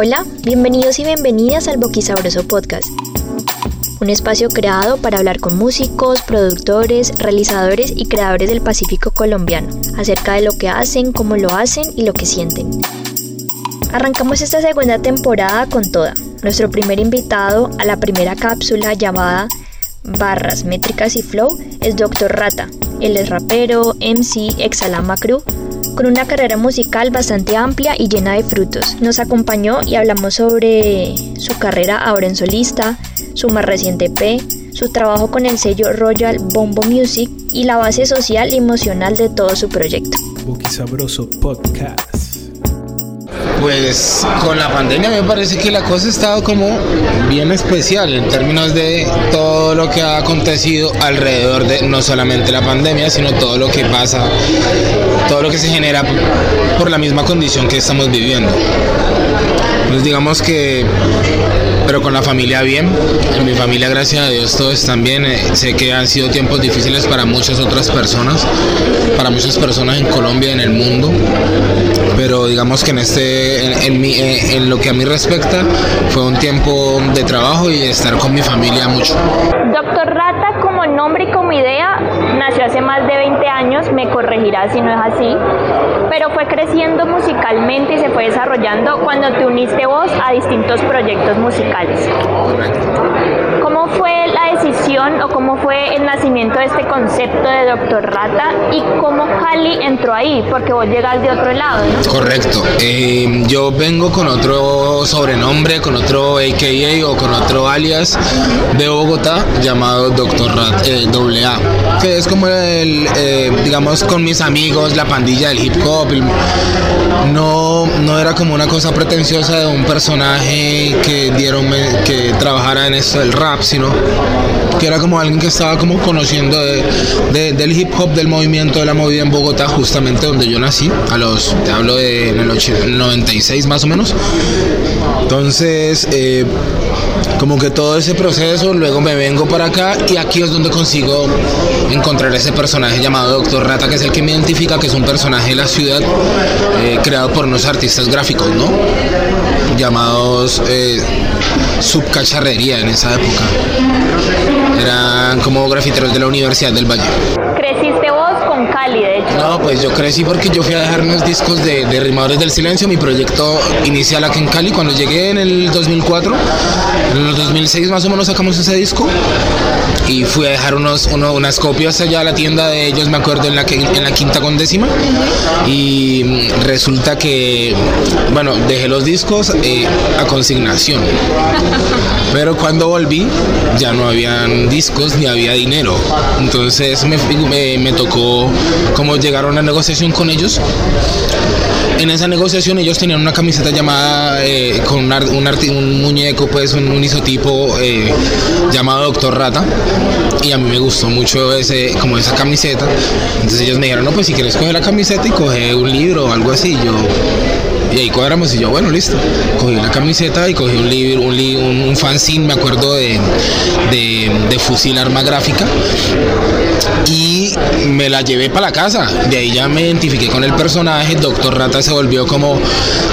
Hola, bienvenidos y bienvenidas al Boquisabroso Podcast. Un espacio creado para hablar con músicos, productores, realizadores y creadores del Pacífico colombiano acerca de lo que hacen, cómo lo hacen y lo que sienten. Arrancamos esta segunda temporada con toda. Nuestro primer invitado a la primera cápsula llamada Barras, Métricas y Flow es Dr. Rata. Él es rapero, MC, exalama crew con una carrera musical bastante amplia y llena de frutos. Nos acompañó y hablamos sobre su carrera ahora en solista, su más reciente EP, su trabajo con el sello Royal Bombo Music y la base social y emocional de todo su proyecto. Podcast. Pues con la pandemia me parece que la cosa ha estado como bien especial en términos de todo lo que ha acontecido alrededor de no solamente la pandemia, sino todo lo que pasa, todo lo que se genera por la misma condición que estamos viviendo. Pues digamos que, pero con la familia bien, en mi familia gracias a Dios todos están bien, eh, sé que han sido tiempos difíciles para muchas otras personas, para muchas personas en Colombia, en el mundo, pero digamos que en este, en, eh, en lo que a mí respecta, fue un tiempo de trabajo y estar con mi familia mucho. Doctor Rata, como nombre y como idea, nació hace más de 20 años, me corregirá si no es así, pero fue creciendo musicalmente y se fue desarrollando cuando te uniste vos a distintos proyectos musicales. ¿Cómo fue la decisión o cómo fue el nacimiento de este concepto de Doctor Rata y cómo Cali entró ahí? Porque vos llegas de otro lado. Correcto. Eh, yo vengo con otro sobrenombre, con otro AKA o con otro alias de Bogotá llamado Doctor Rat eh, AA, que es como el, eh, digamos, con mis amigos, la pandilla del hip hop. no, no era como una cosa pretenciosa de un personaje que dieron que trabajara en esto del rap, sino que era como alguien que estaba como conociendo del hip hop, del movimiento, de la movida en Bogotá, justamente donde yo nací, a los, te hablo de en el 96 más o menos. Entonces, eh, como que todo ese proceso, luego me vengo para acá y aquí es donde consigo encontrar ese personaje llamado Doctor Rata, que es el que me identifica, que es un personaje de la ciudad eh, creado por unos artistas gráficos, ¿no? Llamados eh, subcacharrería en esa época. Eran como grafiteros de la Universidad del Valle. ¿Creciste vos con Cali, de hecho? No, pues yo crecí porque yo fui a dejar unos discos de, de Rimadores del Silencio, mi proyecto inicial aquí en Cali. Cuando llegué en el 2004, en el 2006 más o menos sacamos ese disco y fui a dejar unos, unas copias allá a la tienda de ellos, me acuerdo, en la, en la quinta con décima. Y resulta que, bueno, dejé los discos eh, a consignación. Pero cuando volví ya no habían discos ni había dinero. Entonces me, me, me tocó como llegar a una negociación con ellos en esa negociación ellos tenían una camiseta llamada eh, con un, un, muñeco, pues un, isotipo eh, llamado Doctor Rata. Y a mí me gustó mucho ese, como esa camiseta. Entonces ellos me dijeron, no, pues si quieres coger la camiseta y coger un libro o algo así. Yo, y ahí cuadramos y yo, bueno, listo. Cogí la camiseta y cogí un libro, un, un, fanzine, me acuerdo de, de, fusil arma gráfica. Y me la llevé para la casa. De ahí ya me identifiqué con el personaje. Doctor Rata se volvió como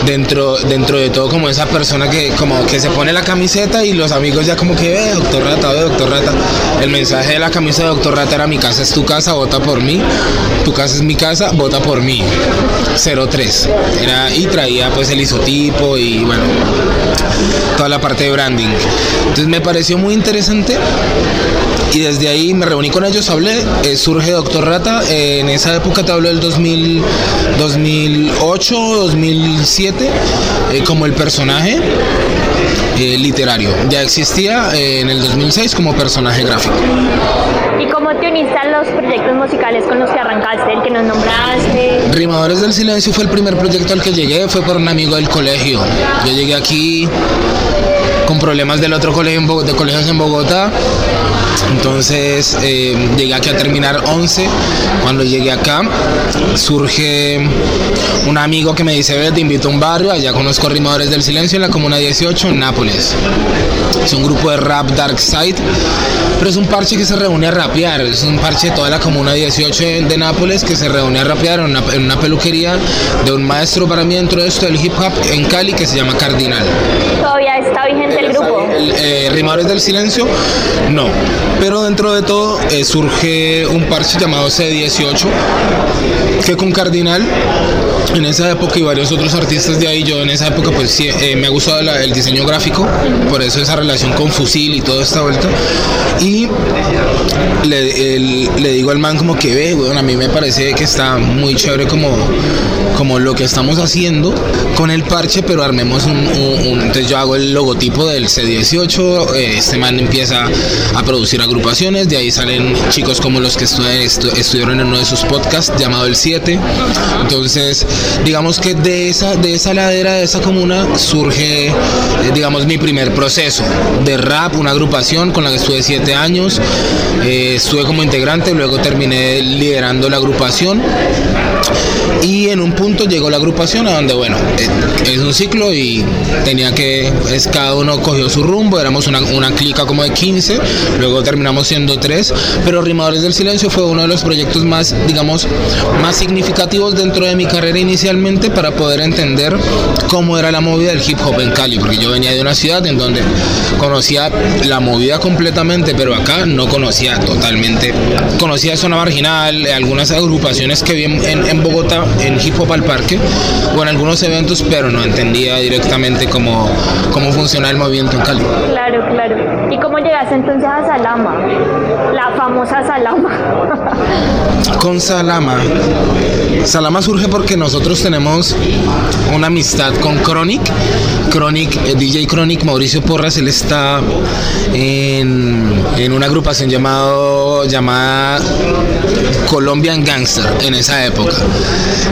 dentro, dentro de todo como esa persona que como que se pone la camiseta y los amigos ya como que ve Doctor Rata, Doctor Rata. El mensaje de la camisa de Doctor Rata era mi casa es tu casa, vota por mí. Tu casa es mi casa, vota por mí. 03. Era, y traía pues el isotipo y bueno, toda la parte de branding. Entonces me pareció muy interesante y desde ahí me reuní con ellos, hablé, eh, surge Doctor Rata, eh, en esa época te hablo del 2000, 2008, 2007, eh, como el personaje literario. Ya existía en el 2006 como personaje gráfico. ¿Y cómo te uniste a los proyectos musicales con los que arrancaste, el que nos nombraste? Rimadores del Silencio fue el primer proyecto al que llegué, fue por un amigo del colegio. Yo llegué aquí con problemas del otro colegio de colegios en Bogotá. Entonces eh, llegué aquí a terminar 11. Cuando llegué acá surge un amigo que me dice, ve, te invito a un barrio, allá conozco Rimadores del Silencio en la Comuna 18 en Nápoles. Es un grupo de rap Dark Side, pero es un parche que se reúne a rapear, es un parche de toda la Comuna 18 de Nápoles que se reúne a rapear en una, en una peluquería de un maestro para mí dentro de esto del hip hop en Cali que se llama Cardinal. ¿Todavía está vigente el grupo? El, eh, Rimadores del Silencio, no. Pero dentro de todo eh, surge un parche llamado C18 que con Cardinal en esa época y varios otros artistas de ahí, yo en esa época pues sí, eh, me ha gustado el diseño gráfico, por eso esa relación con Fusil y toda esta vuelta. Y le, digo al man como que ve, bueno, a mí me parece que está muy chévere como, como lo que estamos haciendo con el parche, pero armemos un- entonces yo hago el logotipo del C18, eh, este man empieza a producir agrupaciones, de ahí salen chicos como los que estu- estu- estuvieron en uno de sus podcasts llamado El 7, entonces digamos que de esa, de esa ladera, de esa comuna surge, eh, digamos, mi primer proceso de rap, una agrupación con la que estuve siete años, eh, estuve como integrante, luego terminé liderando la agrupación y en un punto llegó la agrupación a donde, bueno, eh, es un ciclo y tenía que, es, cada uno cogió su rumbo, éramos una, una clica como de 15, luego terminamos siendo tres, pero Rimadores del Silencio fue uno de los proyectos más, digamos, más significativos dentro de mi carrera inicialmente para poder entender cómo era la movida del hip hop en Cali, porque yo venía de una ciudad en donde conocía la movida completamente, pero acá no conocía totalmente, conocía Zona Marginal, algunas agrupaciones que vi en, en- en En Hip Hop al Parque, o en algunos eventos, pero no entendía directamente cómo, cómo funciona el movimiento en Cali. Claro, claro. ¿Y cómo llegaste entonces a Salama? La famosa Salama. Con Salama. Salama surge porque nosotros tenemos una amistad con Chronic. Chronic, eh, DJ Chronic, Mauricio Porras, él está en, en una agrupación llamado, llamada Colombian Gangster en esa época.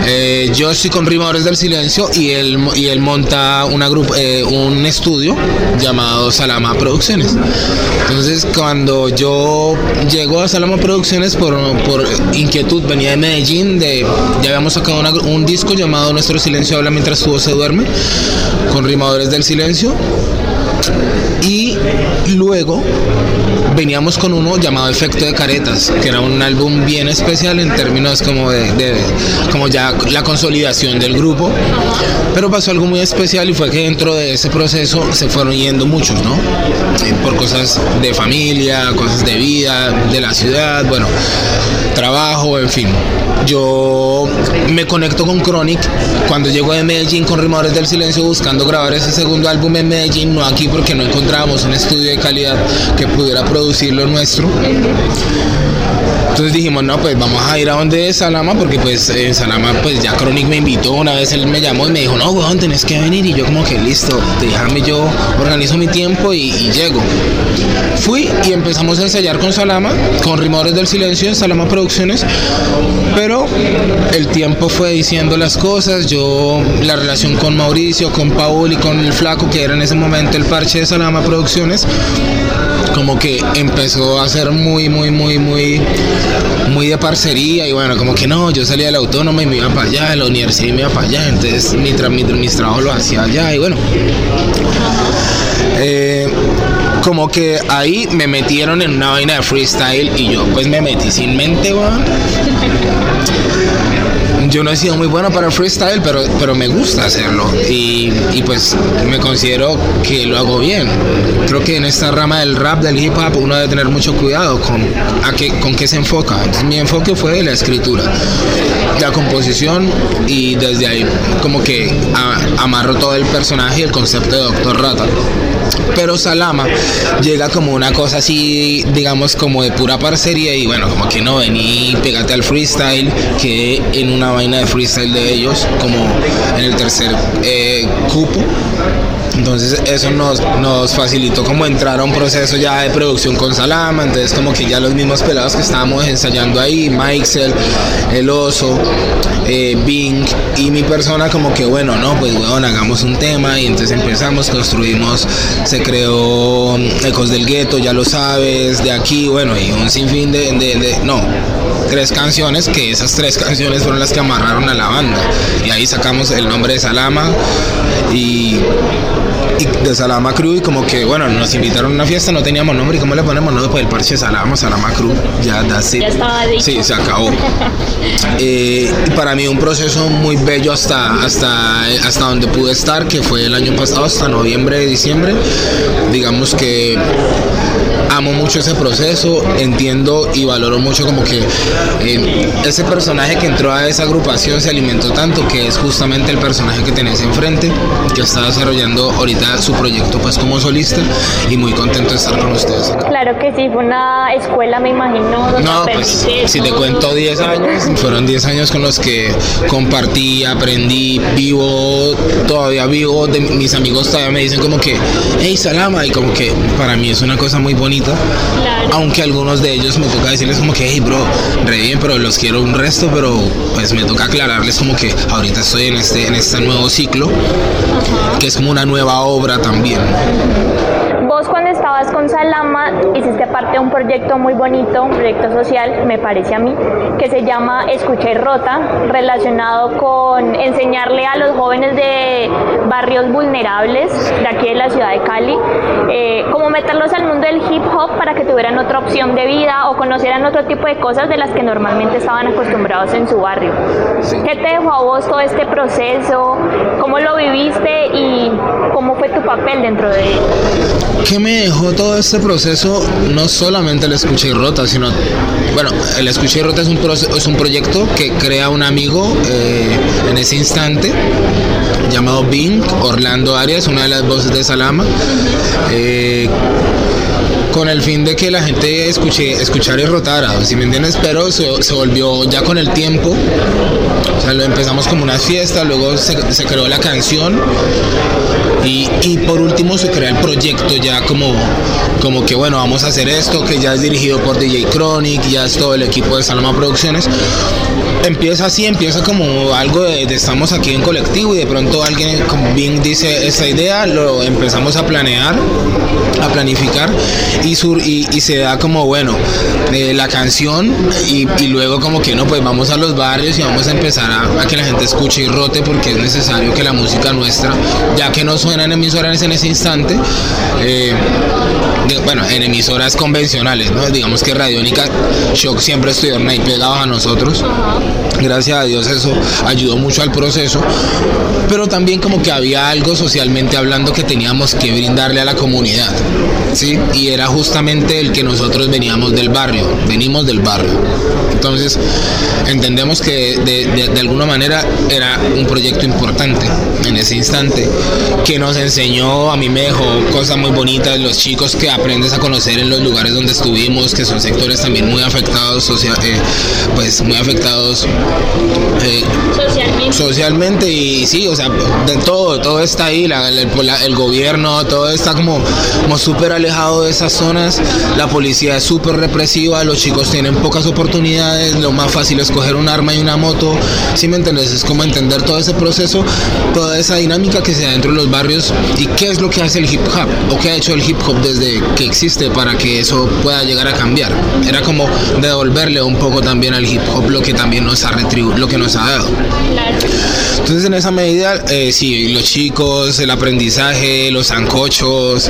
Eh, yo estoy con Rimadores del Silencio y él, y él monta una grup- eh, un estudio llamado Salama Producciones. Entonces, cuando yo llego a Salama Producciones por, por inquietud, venía de Medellín, de, ya habíamos sacado un disco llamado Nuestro Silencio habla mientras tu voz se duerme, con Rimadores del Silencio. Y luego veníamos con uno llamado Efecto de Caretas, que era un álbum bien especial en términos como de, como ya la consolidación del grupo. Pero pasó algo muy especial y fue que dentro de ese proceso se fueron yendo muchos, ¿no? Por cosas de familia, cosas de vida, de la ciudad, bueno, trabajo, en fin. Yo me conecto con Chronic cuando llego de Medellín con Rimadores del Silencio buscando grabar ese segundo álbum en Medellín, no aquí porque no encontrábamos un estudio de calidad que pudiera producir lo nuestro. Entonces dijimos, no, pues vamos a ir a donde es Salama, porque pues en Salama, pues ya Chronic me invitó, una vez él me llamó y me dijo, no, weón, tenés que venir, y yo como que listo, déjame yo organizo mi tiempo y, y llego. Fui y empezamos a ensayar con Salama, con Rimadores del Silencio en Salama Producciones, pero el tiempo fue diciendo las cosas, yo, la relación con Mauricio, con Paul y con el Flaco, que era en ese momento el parche de Salama Producciones, como que empezó a ser muy, muy, muy, muy, muy de parcería y bueno, como que no, yo salía de la autónoma y me iba para allá, de la universidad y me iba para allá, entonces mi tra- mi- mis trabajos los hacía allá y bueno. Eh, como que ahí me metieron en una vaina de freestyle y yo pues me metí sin mente, weón. Yo no he sido muy bueno para el freestyle, pero, pero me gusta hacerlo y, y pues me considero que lo hago bien. Creo que en esta rama del rap, del hip hop, uno debe tener mucho cuidado con, a qué, con qué se enfoca. Mi enfoque fue la escritura, la composición y desde ahí como que amarro todo el personaje y el concepto de Doctor Rata. Pero Salama llega como una cosa así, digamos, como de pura parcería y bueno, como que no vení, pégate al freestyle, que en una vaina de freestyle de ellos, como en el tercer eh, cupo. Entonces eso nos, nos facilitó como entrar a un proceso ya de producción con Salama, entonces como que ya los mismos pelados que estábamos ensayando ahí, Mixel, El Oso, eh, Bing y mi persona como que bueno, no, pues bueno, hagamos un tema y entonces empezamos, construimos, se creó Ecos del Gueto, ya lo sabes, de aquí, bueno, y un sinfín de, de no, tres canciones, que esas tres canciones fueron las que amarraron a la banda. Y ahí sacamos el nombre de Salama y, y de Salama Crew y como que, bueno, nos invitaron a una fiesta, no teníamos nombre y cómo le ponemos, no, pues el parche Salama, Salama Crew, ya, that's it. Ya estaba dicho. Sí, se acabó. Eh, y para mí un proceso muy bello hasta, hasta, hasta donde pude estar, que fue el año pasado, hasta noviembre, diciembre. Digamos que amo mucho ese proceso, entiendo y valoro mucho como que eh, ese personaje que entró a esa agrupación se alimentó tanto que es justamente el personaje que tenés enfrente, que está desarrollando ahorita su proyecto pues como solista y muy contento de estar con ustedes acá. Claro que sí, fue una escuela, me imagino. No, pues si te cuento 10 años, fueron 10 años con los que compartí, aprendí, vivo, todavía vivo, de, mis amigos todavía me dicen como que, hey Salama, y como que para mí es una cosa muy bonita, Claro. aunque algunos de ellos me toca decirles como que, hey bro, re bien, pero los quiero un resto, pero pues me toca aclararles como que ahorita estoy en este, en este nuevo ciclo, que es como una nueva obra también. Vos cuando estabas con Salama hiciste parte de un proyecto muy bonito, un proyecto social, me parece a mí, que se llama Escucha y Rota, relacionado con enseñarle a los jóvenes de barrios vulnerables de aquí de la ciudad de Cali, eh, cómo meterlos al mundo del hip hop para que tuvieran otra opción de vida o conocieran otro tipo de cosas de las que normalmente estaban acostumbrados en su barrio. ¿Qué te dejó a vos todo este proceso? ¿Cómo lo viviste y cómo fue tu papel dentro de él? ¿Qué me dejó todo este proceso? No solamente el Escucha y Rota, sino, bueno, el Escucha y Rota es un, proce- es un proyecto que crea un amigo eh, en ese instante llamado Bing, Orlando Arias, una de las voces de Salama. Eh, con el fin de que la gente escuche, escuchara y rotara, si me entiendes? Pero se, volvió ya con el tiempo, o sea, lo empezamos como una fiesta, luego se, creó la canción y, por último se crea el proyecto ya como, como que bueno, vamos a hacer esto, que ya es dirigido por DJ Chronic, ya es todo el equipo de Salama Producciones. Empieza así, empieza como algo de, estamos aquí en colectivo y de pronto alguien como bien dice esta idea, lo empezamos a planear, a planificar y, sur, y, se da como bueno eh, la canción y, luego como que no, pues vamos a los barrios y vamos a empezar a, que la gente escuche y rote porque es necesario que la música nuestra, ya que no suena en emisoras en ese instante, eh, bueno, en emisoras convencionales, ¿no? Digamos que Radiónica Shock siempre estuvieron ahí pegados a nosotros. Gracias a Dios eso ayudó mucho al proceso, pero también como que había algo socialmente hablando que teníamos que brindarle a la comunidad, ¿sí? Y era justamente el que nosotros veníamos del barrio, venimos del barrio. Entonces, entendemos que de, de- de alguna manera era un proyecto importante en ese instante, que nos enseñó, a mí me dejó cosas muy bonitas, los chicos que aprendes a conocer en los lugares donde estuvimos, que son sectores también muy afectados, socia- eh, pues muy afectados eh, Socialmente. socialmente y sí, o sea, de todo, todo está ahí, la- el, la- el gobierno, todo está como, como súper alejado de esas zonas, la policía es súper represiva, los chicos tienen pocas oportunidades, lo más fácil es coger un arma y una moto, ¿sí me entiendes? Es como entender todo ese proceso, toda esa dinámica que se da dentro de los barrios y qué es lo que hace el hip hop o qué ha hecho el hip hop desde que existe para que eso pueda llegar a cambiar. Era como devolverle un poco también al hip hop lo que también nos ha retribuido, lo que nos ha dado. Entonces en esa medida, eh, sí, los chicos, el aprendizaje, los zancochos,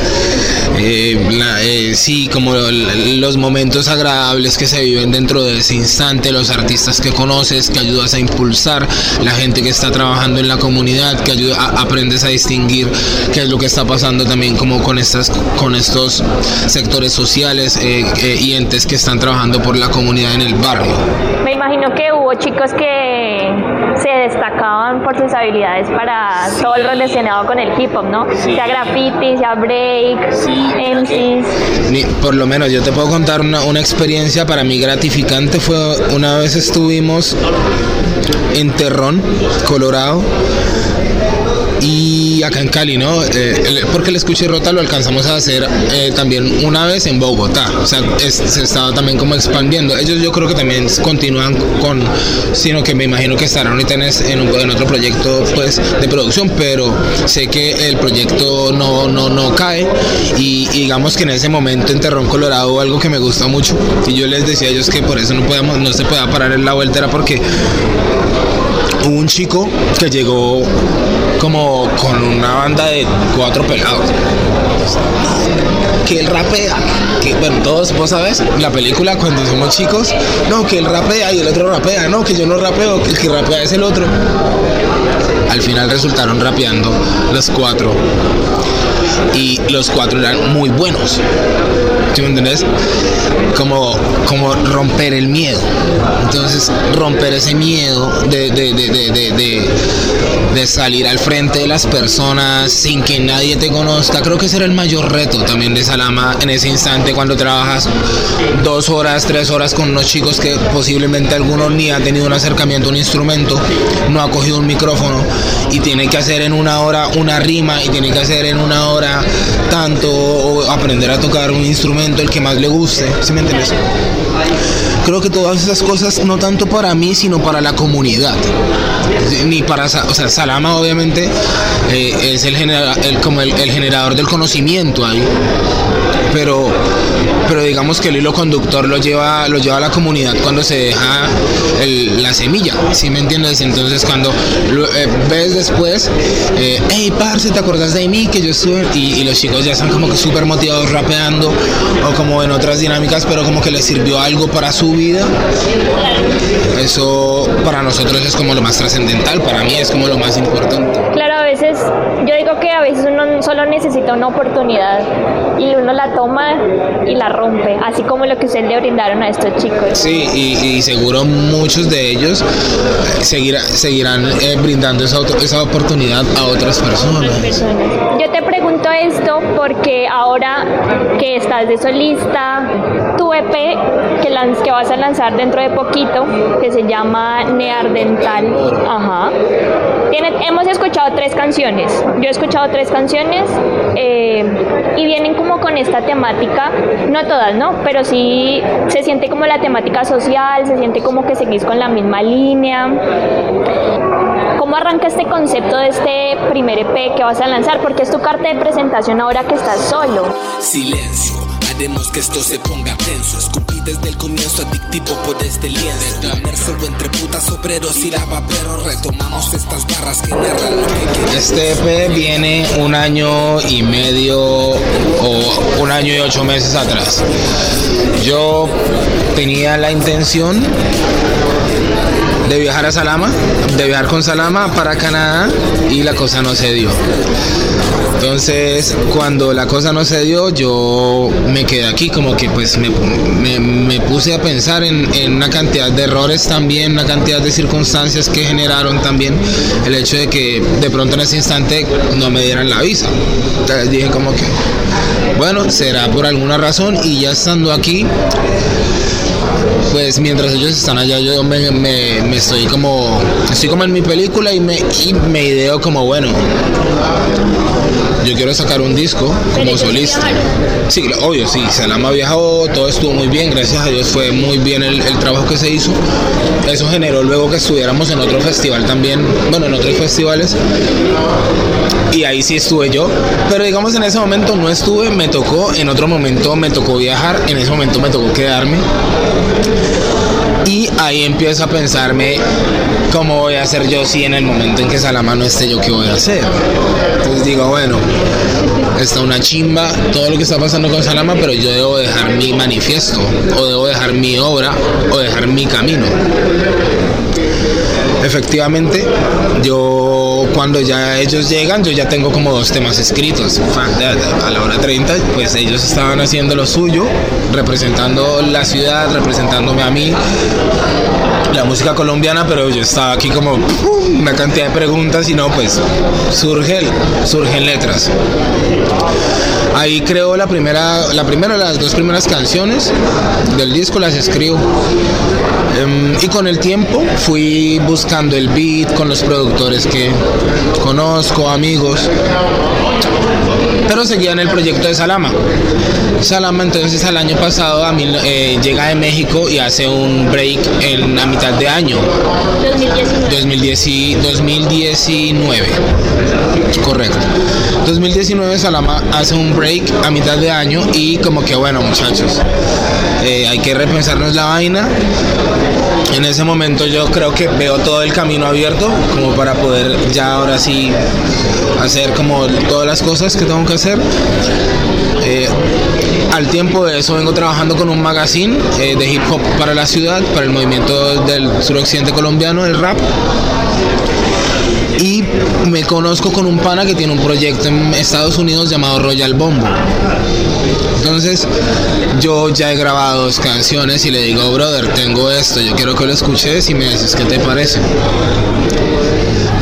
eh, la- eh, sí, como los momentos agradables que se viven dentro de ese instante, los artistas que conoces, que ayudas a impulsar, la gente que está trabajando en la comunidad, que ayuda, a- aprendes a distinguir qué es lo que está pasando también como con estas, con estos sectores sociales eh, eh, y entes que están trabajando por la comunidad en el barrio. Me imagino que hubo chicos que se destacaban por sus habilidades para todo lo relacionado con el hip hop, ¿no? Sea graffiti, sea break, MCs. Ni- por lo menos yo te puedo contar una, una experiencia para mí gratificante. Fue una vez estuvimos en Terrón, Colorado. Y y acá en Cali, ¿no? Eh, porque el escuché rota lo alcanzamos a hacer eh, también una vez en Bogotá, o sea, se estaba también como expandiendo. Ellos yo creo que también continúan con, sino que me imagino que estarán ahorita en, en, otro proyecto pues de producción, pero sé que el proyecto no, no, no cae y, digamos que en ese momento en Terrón Colorado algo que me gusta mucho y yo les decía a ellos que por eso no podemos, no se pueda parar en la vuelta era porque un chico que llegó como con una banda de cuatro pelados que él rapea, que bueno, todos vos sabes, la película cuando somos chicos, no, que él rapea y el otro rapea, no, que yo no rapeo, que el que rapea es el otro. Al final resultaron rapeando los cuatro y los cuatro eran muy buenos. ¿Sí me? Como, como romper el miedo. Entonces, romper ese miedo de, de, de, de, salir al frente de las personas sin que nadie te conozca, creo que ese era el mayor reto también de Salama en ese instante cuando trabajas dos horas, tres horas con unos chicos que posiblemente algunos ni ha tenido un acercamiento a un instrumento, no ha cogido un micrófono y tiene que hacer en una hora una rima y tiene que hacer en una hora tanto o aprender a tocar un instrumento el que más le guste, ¿sí me entiendes? Creo que todas esas cosas no tanto para mí, sino para la comunidad. Ni para, o sea, Salama obviamente eh, es el, el como el generador del conocimiento ahí pero, pero digamos que el hilo conductor lo lleva, lo lleva a la comunidad cuando se deja la semilla, ¿sí me entiendes? Entonces cuando eh, ves después, eh, hey, parce, ¿te acordás de mí? Que yo estuve, y, los chicos ya están como que súper motivados rapeando, o como en otras dinámicas, pero como que les sirvió algo para su vida. Eso para nosotros es como lo más trascendental, para mí es como lo más importante. Claro, veces, yo digo que a veces uno solo necesita una oportunidad y uno la toma y la rompe, así como lo que ustedes le brindaron a estos chicos. Sí, y, seguro muchos de ellos seguirán eh, brindando esa, esa oportunidad a otras personas. Yo te pregunto esto porque ahora que estás de solista, tu EP que, que vas a lanzar dentro de poquito, que se llama Neardental, ajá. Hemos escuchado tres canciones, yo he escuchado tres canciones eh, y vienen como con esta temática temática, no todas, ¿no? Pero sí se siente como la temática social, se siente como que seguís con la misma línea. ¿Cómo arranca este concepto de este primer EP que vas a lanzar? Porque es tu carta de presentación ahora que estás solo. Silencio, haremos que esto se ponga tenso. Escupí desde el comienzo adictivo por este lienzo. Inmerso entre putas, obreros y lavaperros. Retomamos estas barras que narran lo que Este EP viene un año y medio o un año y ocho meses atrás. Yo tenía la intención de viajar a Salama, de viajar con Salama para Canadá y la cosa no se dio. Entonces, cuando la cosa no se dio, yo me quedé aquí, como que pues me, puse a pensar en, en, una cantidad de errores también, una cantidad de circunstancias que generaron también el hecho de que de pronto en ese instante no me dieran la visa. Entonces dije como que, bueno, será por alguna razón y ya estando aquí, pues mientras ellos están allá yo me, me, estoy como estoy como en mi película y me, y me ideo como bueno yo quiero sacar un disco como solista. Sí, obvio, sí, Salama viajó, todo estuvo muy bien, gracias a Dios fue muy bien el, el, trabajo que se hizo. Eso generó luego que estuviéramos en otro festival también, bueno, en otros festivales. Y ahí sí estuve yo, pero digamos en ese momento no estuve, me tocó, en otro momento me tocó viajar, en ese momento me tocó quedarme. Y ahí empiezo a pensarme cómo voy a hacer yo si en el momento en que Salama no esté yo, qué voy a hacer. Entonces digo, bueno, está una chimba todo lo que está pasando con Salama, pero yo debo dejar mi manifiesto, o debo dejar mi obra, o dejar mi camino. Efectivamente, yo cuando ya ellos llegan, yo ya tengo como dos temas escritos. A la hora 30, pues ellos estaban haciendo lo suyo, representando la ciudad, representándome a mí, la música colombiana, pero yo estaba aquí como una cantidad de preguntas y no, pues surge, surgen letras. Ahí creo la primera, la primera, las dos primeras canciones del disco las escribo. Em, y con el tiempo fui buscando el beat con los productores que, conozco amigos, pero seguía en el proyecto de Salama. Salama entonces al año pasado a eh, llega de México y hace un break en la mitad de año. 2019. 2019. Correcto. 2019 Salama hace un break a mitad de año y como que bueno muchachos, eh, hay que repensarnos la vaina. En ese momento yo creo que veo todo el camino abierto como para poder ya ahora sí hacer como todas las cosas que tengo que hacer. Eh, al tiempo de eso vengo trabajando con un magazine eh, de hip hop para la ciudad, para el movimiento del suroccidente colombiano, el rap. Y me conozco con un pana que tiene un proyecto en Estados Unidos llamado Royal Bombo. Entonces yo ya he grabado dos canciones y le digo, brother, tengo esto, yo quiero que lo escuches y me dices qué te parece.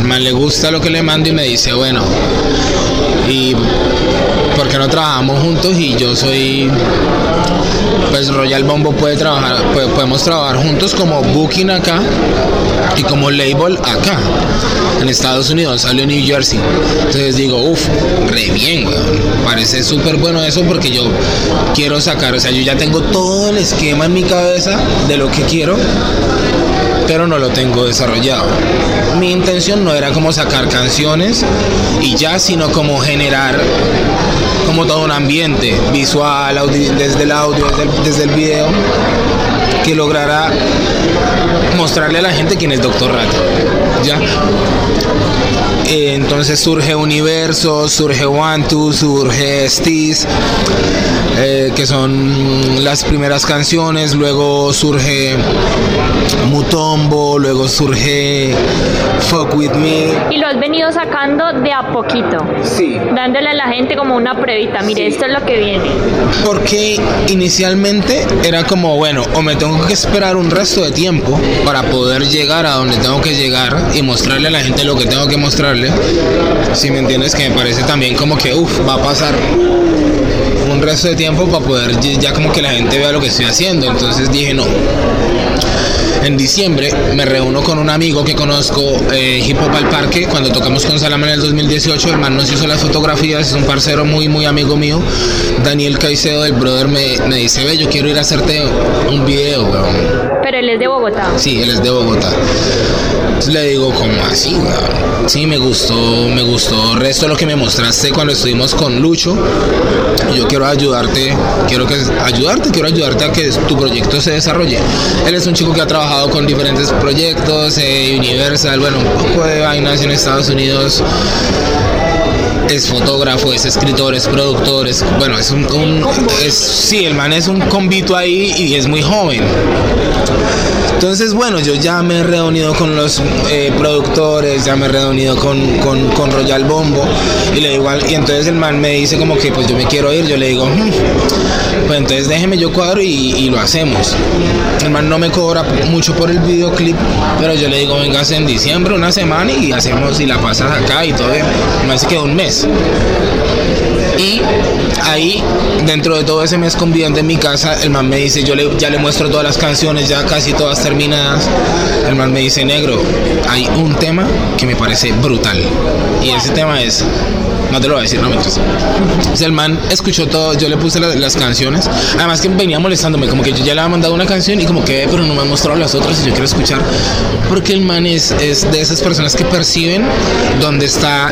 Man le gusta lo que le mando y me dice, bueno, y porque no trabajamos juntos y yo soy pues Royal Bombo puede trabajar podemos trabajar juntos como booking acá y como label acá. En Estados Unidos salió New Jersey. Entonces digo uff re bien parece súper bueno eso porque yo quiero sacar o sea yo ya tengo todo el esquema en mi cabeza de lo que quiero pero no lo tengo desarrollado. Mi intención no era como sacar canciones y ya, sino como generar como todo un ambiente visual, desde el audio, desde el, video, que lograra mostrarle a la gente quién es Doctor Rat. ¿Ya? Eh, entonces surge Universo, surge One Two, surge Steez, eh, que son las primeras canciones, luego surge Mutombo, luego surge Fuck With Me. Y lo has venido sacando de a poquito. Sí. Dándole a la gente como una pruebita, mire, esto es lo que viene. Porque inicialmente era como, bueno, o me tengo que esperar un resto de tiempo para poder llegar a donde tengo que llegar y mostrarle a la gente lo que tengo que Si me entiendes, que me parece también como que, uff, va a pasar un resto de tiempo para poder ya como que la gente vea lo que estoy haciendo. Entonces dije, no. En diciembre me reúno con un amigo que conozco, eh, Hip Hop al Parque, cuando tocamos con Salama en el 2018, el man nos hizo las fotografías, es un parcero muy, muy amigo mío. Daniel Caicedo, el brother, me, me dice, ve, yo quiero ir a hacerte un video, Él es de Bogotá. Sí, él es de Bogotá. Entonces le digo, ¿cómo así? Sí, me gustó, me gustó el resto de lo que me mostraste cuando estuvimos con Lucho. Yo quiero ayudarte, quiero que ayudarte, quiero ayudarte a que tu proyecto se desarrolle. Él es un chico que ha trabajado con diferentes proyectos, eh, Universal, bueno, un poco de vainas en Estados Unidos es fotógrafo, es escritor, es productor, es bueno, es un, sí, el man es un convito ahí y es muy joven. Entonces, bueno, yo ya me he reunido con los eh, productores, ya me he reunido con, con, Royal Bombo y le digo, y entonces el man me dice como que pues yo me quiero ir, yo le digo, hmm, pues entonces déjeme yo cuadro y, lo hacemos. El man no me cobra mucho por el videoclip, pero yo le digo, vengas en diciembre, una semana y hacemos y la pasas acá y todo. Hace que un mes. Y ahí, dentro de todo ese mes conviviendo en mi casa, el man me dice, yo le, ya le muestro todas las canciones, ya casi todas terminadas. El man me dice, negro, hay un tema que me parece brutal. Y ese tema es no te lo voy a decir, no me Entonces el man escuchó todo, yo le puse las canciones. Además que venía molestándome, como que yo ya le había mandado una canción y como que, pero no me ha mostrado las otras y yo quiero escuchar. Porque el man es, es de esas personas que perciben dónde está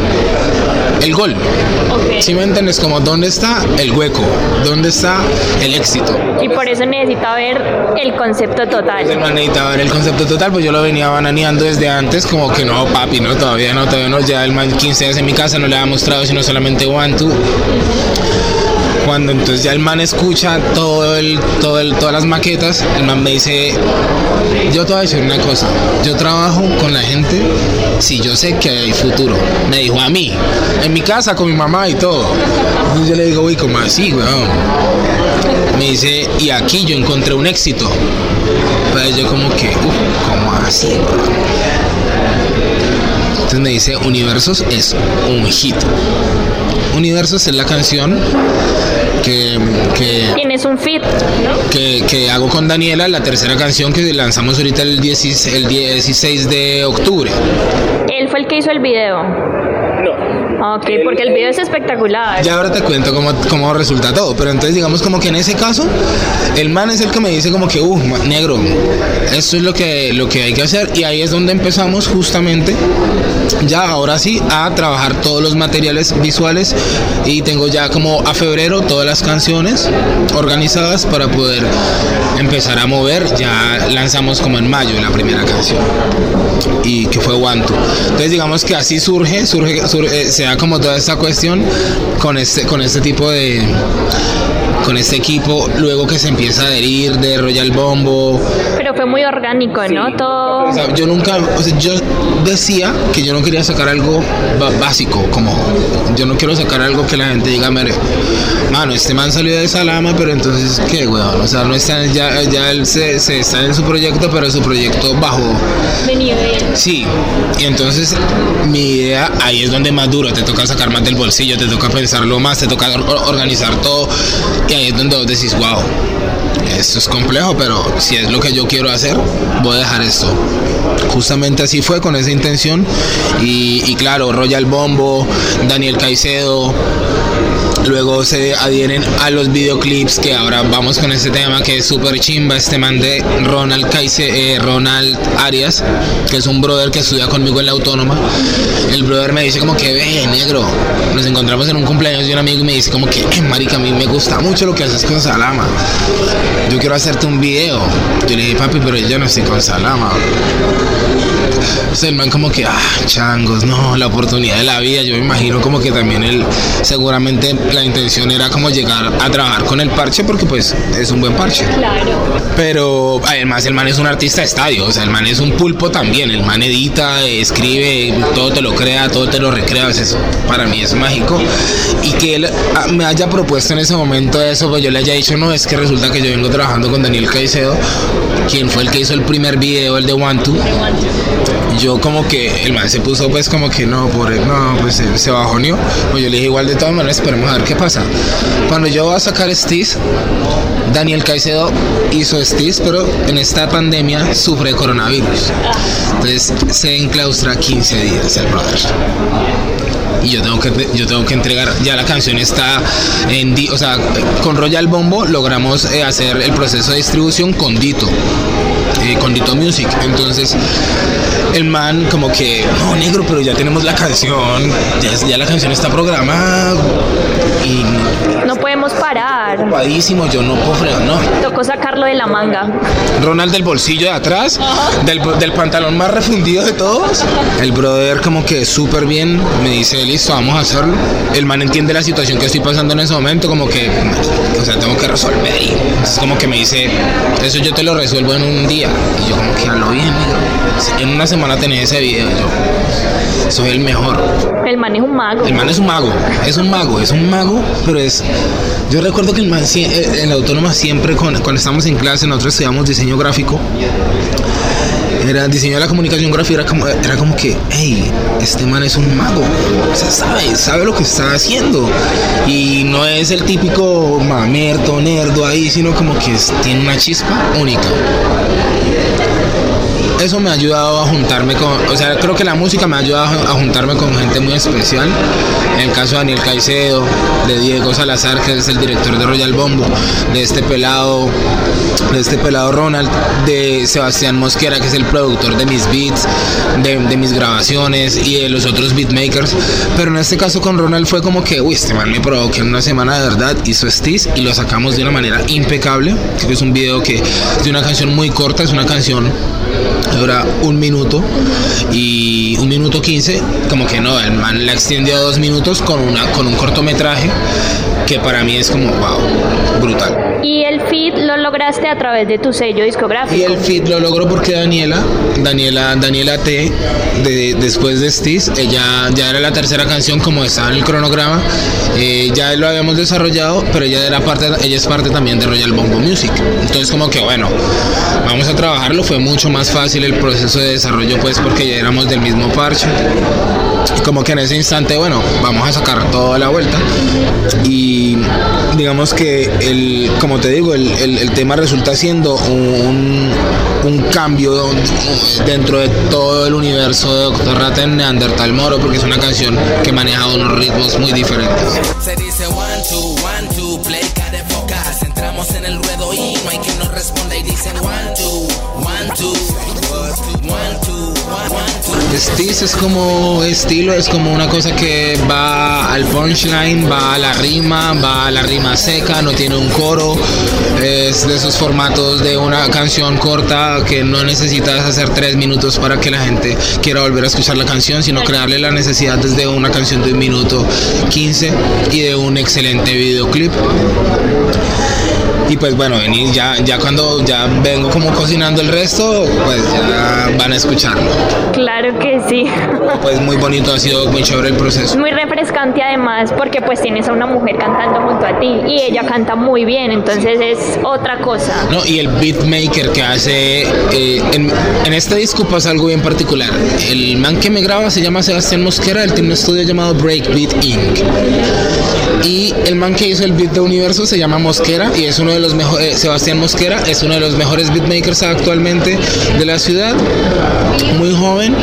el gol. Si me entiendes, como dónde está el hueco, dónde está el éxito. Y por eso necesita ver el concepto total. Man necesita ver el concepto total, pues yo lo venía bananeando desde antes, como que no, papi, no, todavía no, todavía no, ya el man 15 días en mi casa no le ha mostrado sino solamente One Two. Cuando entonces ya el man escucha todo el, todo el, todas las maquetas, el man me dice, yo te voy a decir una cosa, yo trabajo con la gente si yo sé que hay futuro. Me dijo a mí, en mi casa con mi mamá y todo. Entonces yo le digo, uy, ¿cómo así, weón? Me dice, y aquí yo encontré un éxito. Pero yo como que, ¿cómo así, entonces me dice, Universos es un hit. Universos es la canción que... que Tienes un fit, Que, que, hago con Daniela, la tercera canción que lanzamos ahorita el 16, el 16 de octubre. él fue el que hizo el video. Ok, porque el video es espectacular. Ya ahora te cuento cómo, cómo resulta todo, pero entonces digamos como que en ese caso, el man es el que me dice como que, uh, ma- negro, esto es lo que, lo que hay que hacer y ahí es donde empezamos justamente, ya ahora sí, a trabajar todos los materiales visuales y tengo ya como a febrero todas las canciones organizadas para poder empezar a mover, ya lanzamos como en mayo la primera canción y que fue Wantu. Entonces digamos que así surge, surge, surge, eh, se da como toda esta cuestión con este, con este tipo de con este equipo, luego que se empieza a adherir de Royal Bombo. Pero fue muy orgánico, ¿no? Todo. O sea, yo nunca, o sea, yo decía que yo no quería sacar algo básico, como yo no quiero sacar algo que la gente diga, "Mere, mano, este man salió de Salama, pero entonces, ¿qué, weón? O sea, no está, ya, ya él se, se está en su proyecto, pero su proyecto bajó De nivel. Sí, y entonces mi idea ahí es donde más duro, te toca sacar más del bolsillo, te toca pensarlo más, te toca or- organizar todo y ahí es donde vos decís, wow, esto es complejo, pero si es lo que yo quiero hacer, voy a dejar esto. Justamente así fue con esa intención y, y claro, Royal Bombo, Daniel Caicedo, Luego se adhieren a los videoclips que ahora vamos con este tema que es súper chimba, este man de Ronald Caice, eh, Ronald Arias, que es un brother que estudia conmigo en la autónoma. El brother me dice como que ve negro, nos encontramos en un cumpleaños de un amigo y me dice como que eh, marica, a mí me gusta mucho lo que haces con Salama. Yo quiero hacerte un video. Yo le dije, papi, pero yo no estoy con Salama. Entonces el man como que, ah, changos, no, la oportunidad de la vida. Yo me imagino como que también él, seguramente la intención era como llegar a trabajar con el parche porque pues es un buen parche. Claro. Pero además el man es un artista de estadio, o sea, el man es un pulpo también, el man edita, escribe, todo te lo crea, todo te lo recrea, eso para mí es mágico. Y que él ah, me haya propuesto en ese momento eso, pues yo le haya dicho, no, es que resulta que yo vengo trabajando con Daniel Caicedo, quien fue el que hizo el primer video, el de One Two. Yo como que el man se puso pues como que no, por no, pues se, se bajoneó. Pues yo le dije igual de todas maneras, esperemos a ver qué pasa. Cuando yo voy a sacar Steez, Daniel Caicedo hizo Steez, pero en esta pandemia sufre coronavirus. Entonces se enclaustra 15 días el brother. Y yo tengo que yo tengo que entregar, ya la canción está en, o sea, con Royal Bombo logramos eh, hacer el proceso de distribución con Dito, eh, con Dito Music. Entonces el man como que, no, negro, pero ya tenemos la canción, ya, ya la canción está programada y No podemos parar. ocupadísimo, yo no puedo fregar, no. Tocó sacarlo de la manga. Ronald del bolsillo de atrás, del, del pantalón más refundido de todos. El brother como que súper bien me dice, listo, vamos a hacerlo. El man entiende la situación que estoy pasando en ese momento, como que, o sea, tengo que resolver. Y entonces como que me dice, eso yo te lo resuelvo en un día. Y yo como que hablo bien. En una semana tenés ese video. yo, soy el mejor. El man es un mago. El man es un mago, es un mago, es un mago, pero es... Yo recuerdo que el man eh, en la autónoma siempre, cuando estábamos en clase, nosotros estudiamos diseño gráfico, era diseño de la comunicación gráfica, era como, era como que, hey, este man es un mago, o sea, sabe, sabe lo que está haciendo. Y no es el típico mamerto, nerdo ahí, sino como que es- tiene una chispa única eso me ha ayudado a juntarme con, o sea, creo que la música me ha ayudado a juntarme con gente muy especial. En el caso de Daniel Caicedo, de Diego Salazar, que es el director de Royal Bombo, de este pelado, de este pelado Ronald, de Sebastián Mosquera, que es el productor de mis beats, de, mis grabaciones y de los otros beatmakers. Pero en este caso con Ronald fue como que, uy, este man me probó que en una semana de verdad hizo Steez y lo sacamos de una manera impecable. Creo que es un video que es de una canción muy corta, es una canción dura un minuto y un minuto quince como que no el man la extendió a dos minutos con una con un cortometraje que para mí es como wow brutal Y el feed lo lograste a través de tu sello discográfico. y el feed lo logró porque Daniela Daniela Daniela T de, después de Steez ella ya era la tercera canción como estaba en el cronograma eh, ya lo habíamos desarrollado pero ella era parte ella es parte también de Royal Bombo Music. Entonces como que bueno vamos a trabajarlo. Fue mucho más fácil el proceso de desarrollo pues porque ya éramos del mismo parche. Como que en ese instante bueno vamos a sacar toda la vuelta. Y digamos que el, como te digo, el, el, tema resulta siendo un, un cambio dentro de todo el universo de Doctor Rata en Neandertal Moro, porque es una canción que maneja unos ritmos muy diferentes. Es como estilo, es como una cosa que va al punchline, va a la rima, va a la rima seca, no tiene un coro, es de esos formatos de una canción corta que no necesitas hacer tres minutos para que la gente quiera volver a escuchar la canción, sino crearle la necesidad desde una canción de un minuto 15 y de un excelente videoclip. Y pues bueno, venir ya, ya cuando ya vengo como cocinando el resto, pues ya van a escucharlo. Claro que sí. Pues muy bonito, ha sido muy chévere el proceso. Muy refrescante además porque pues tienes a una mujer cantando junto a ti y ella canta muy bien, entonces es otra cosa. No, y el beatmaker que hace, eh, en, en este disco pasa algo bien particular. El man que me graba se llama Sebastián Mosquera, él tiene un estudio llamado Breakbeat Inc. Y el man que hizo el beat de Universo se llama Mosquera y es uno de los mejores, Sebastián Mosquera es uno de los mejores beatmakers actualmente de la ciudad, muy joven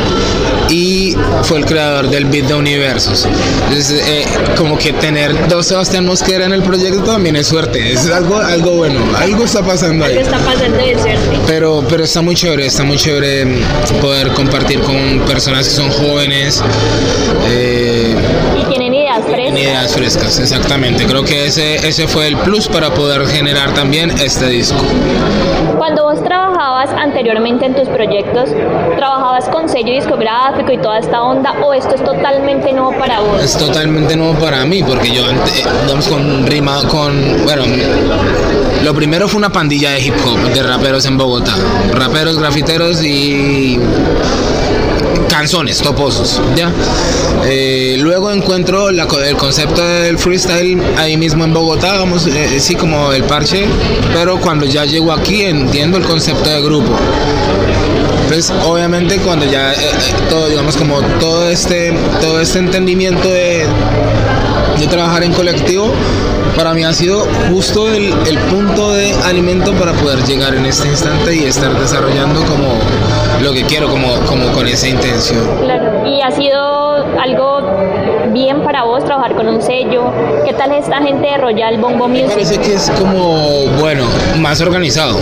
y fue el creador del beat de Universos. Entonces, eh, como que tener dos Sebastián Mosquera en el proyecto también es suerte, es algo, algo bueno, algo está pasando ahí. Algo está pasando de suerte. Pero, pero está muy chévere, está muy chévere mm, poder compartir con personas que son jóvenes. eh, con ideas frescas, exactamente. Creo que ese, ese fue el plus para poder generar también este disco. Cuando vos trabajabas anteriormente en tus proyectos, ¿trabajabas con sello discográfico y toda esta onda o esto es totalmente nuevo para vos? Es totalmente nuevo para mí porque yo, ante- digamos, con rima, con, bueno, lo primero fue una pandilla de hip hop, de raperos en Bogotá. Raperos, grafiteros y canzones, toposos, ¿ya? Eh, luego encuentro la el concepto del freestyle ahí mismo en Bogotá, vamos, eh, sí, como el parche, pero cuando ya llego aquí entiendo el concepto de grupo. Pues obviamente cuando ya eh, eh, todo, digamos como todo este, todo este entendimiento de, de trabajar en colectivo, para mí ha sido justo el, el punto de alimento para poder llegar en este instante y estar desarrollando como lo que quiero, como, como con esa intención. Claro. ¿Y ha sido algo bien para vos trabajar con un sello? ¿Qué tal esta gente de Royal Me Music? parece que es como, bueno, más organizado.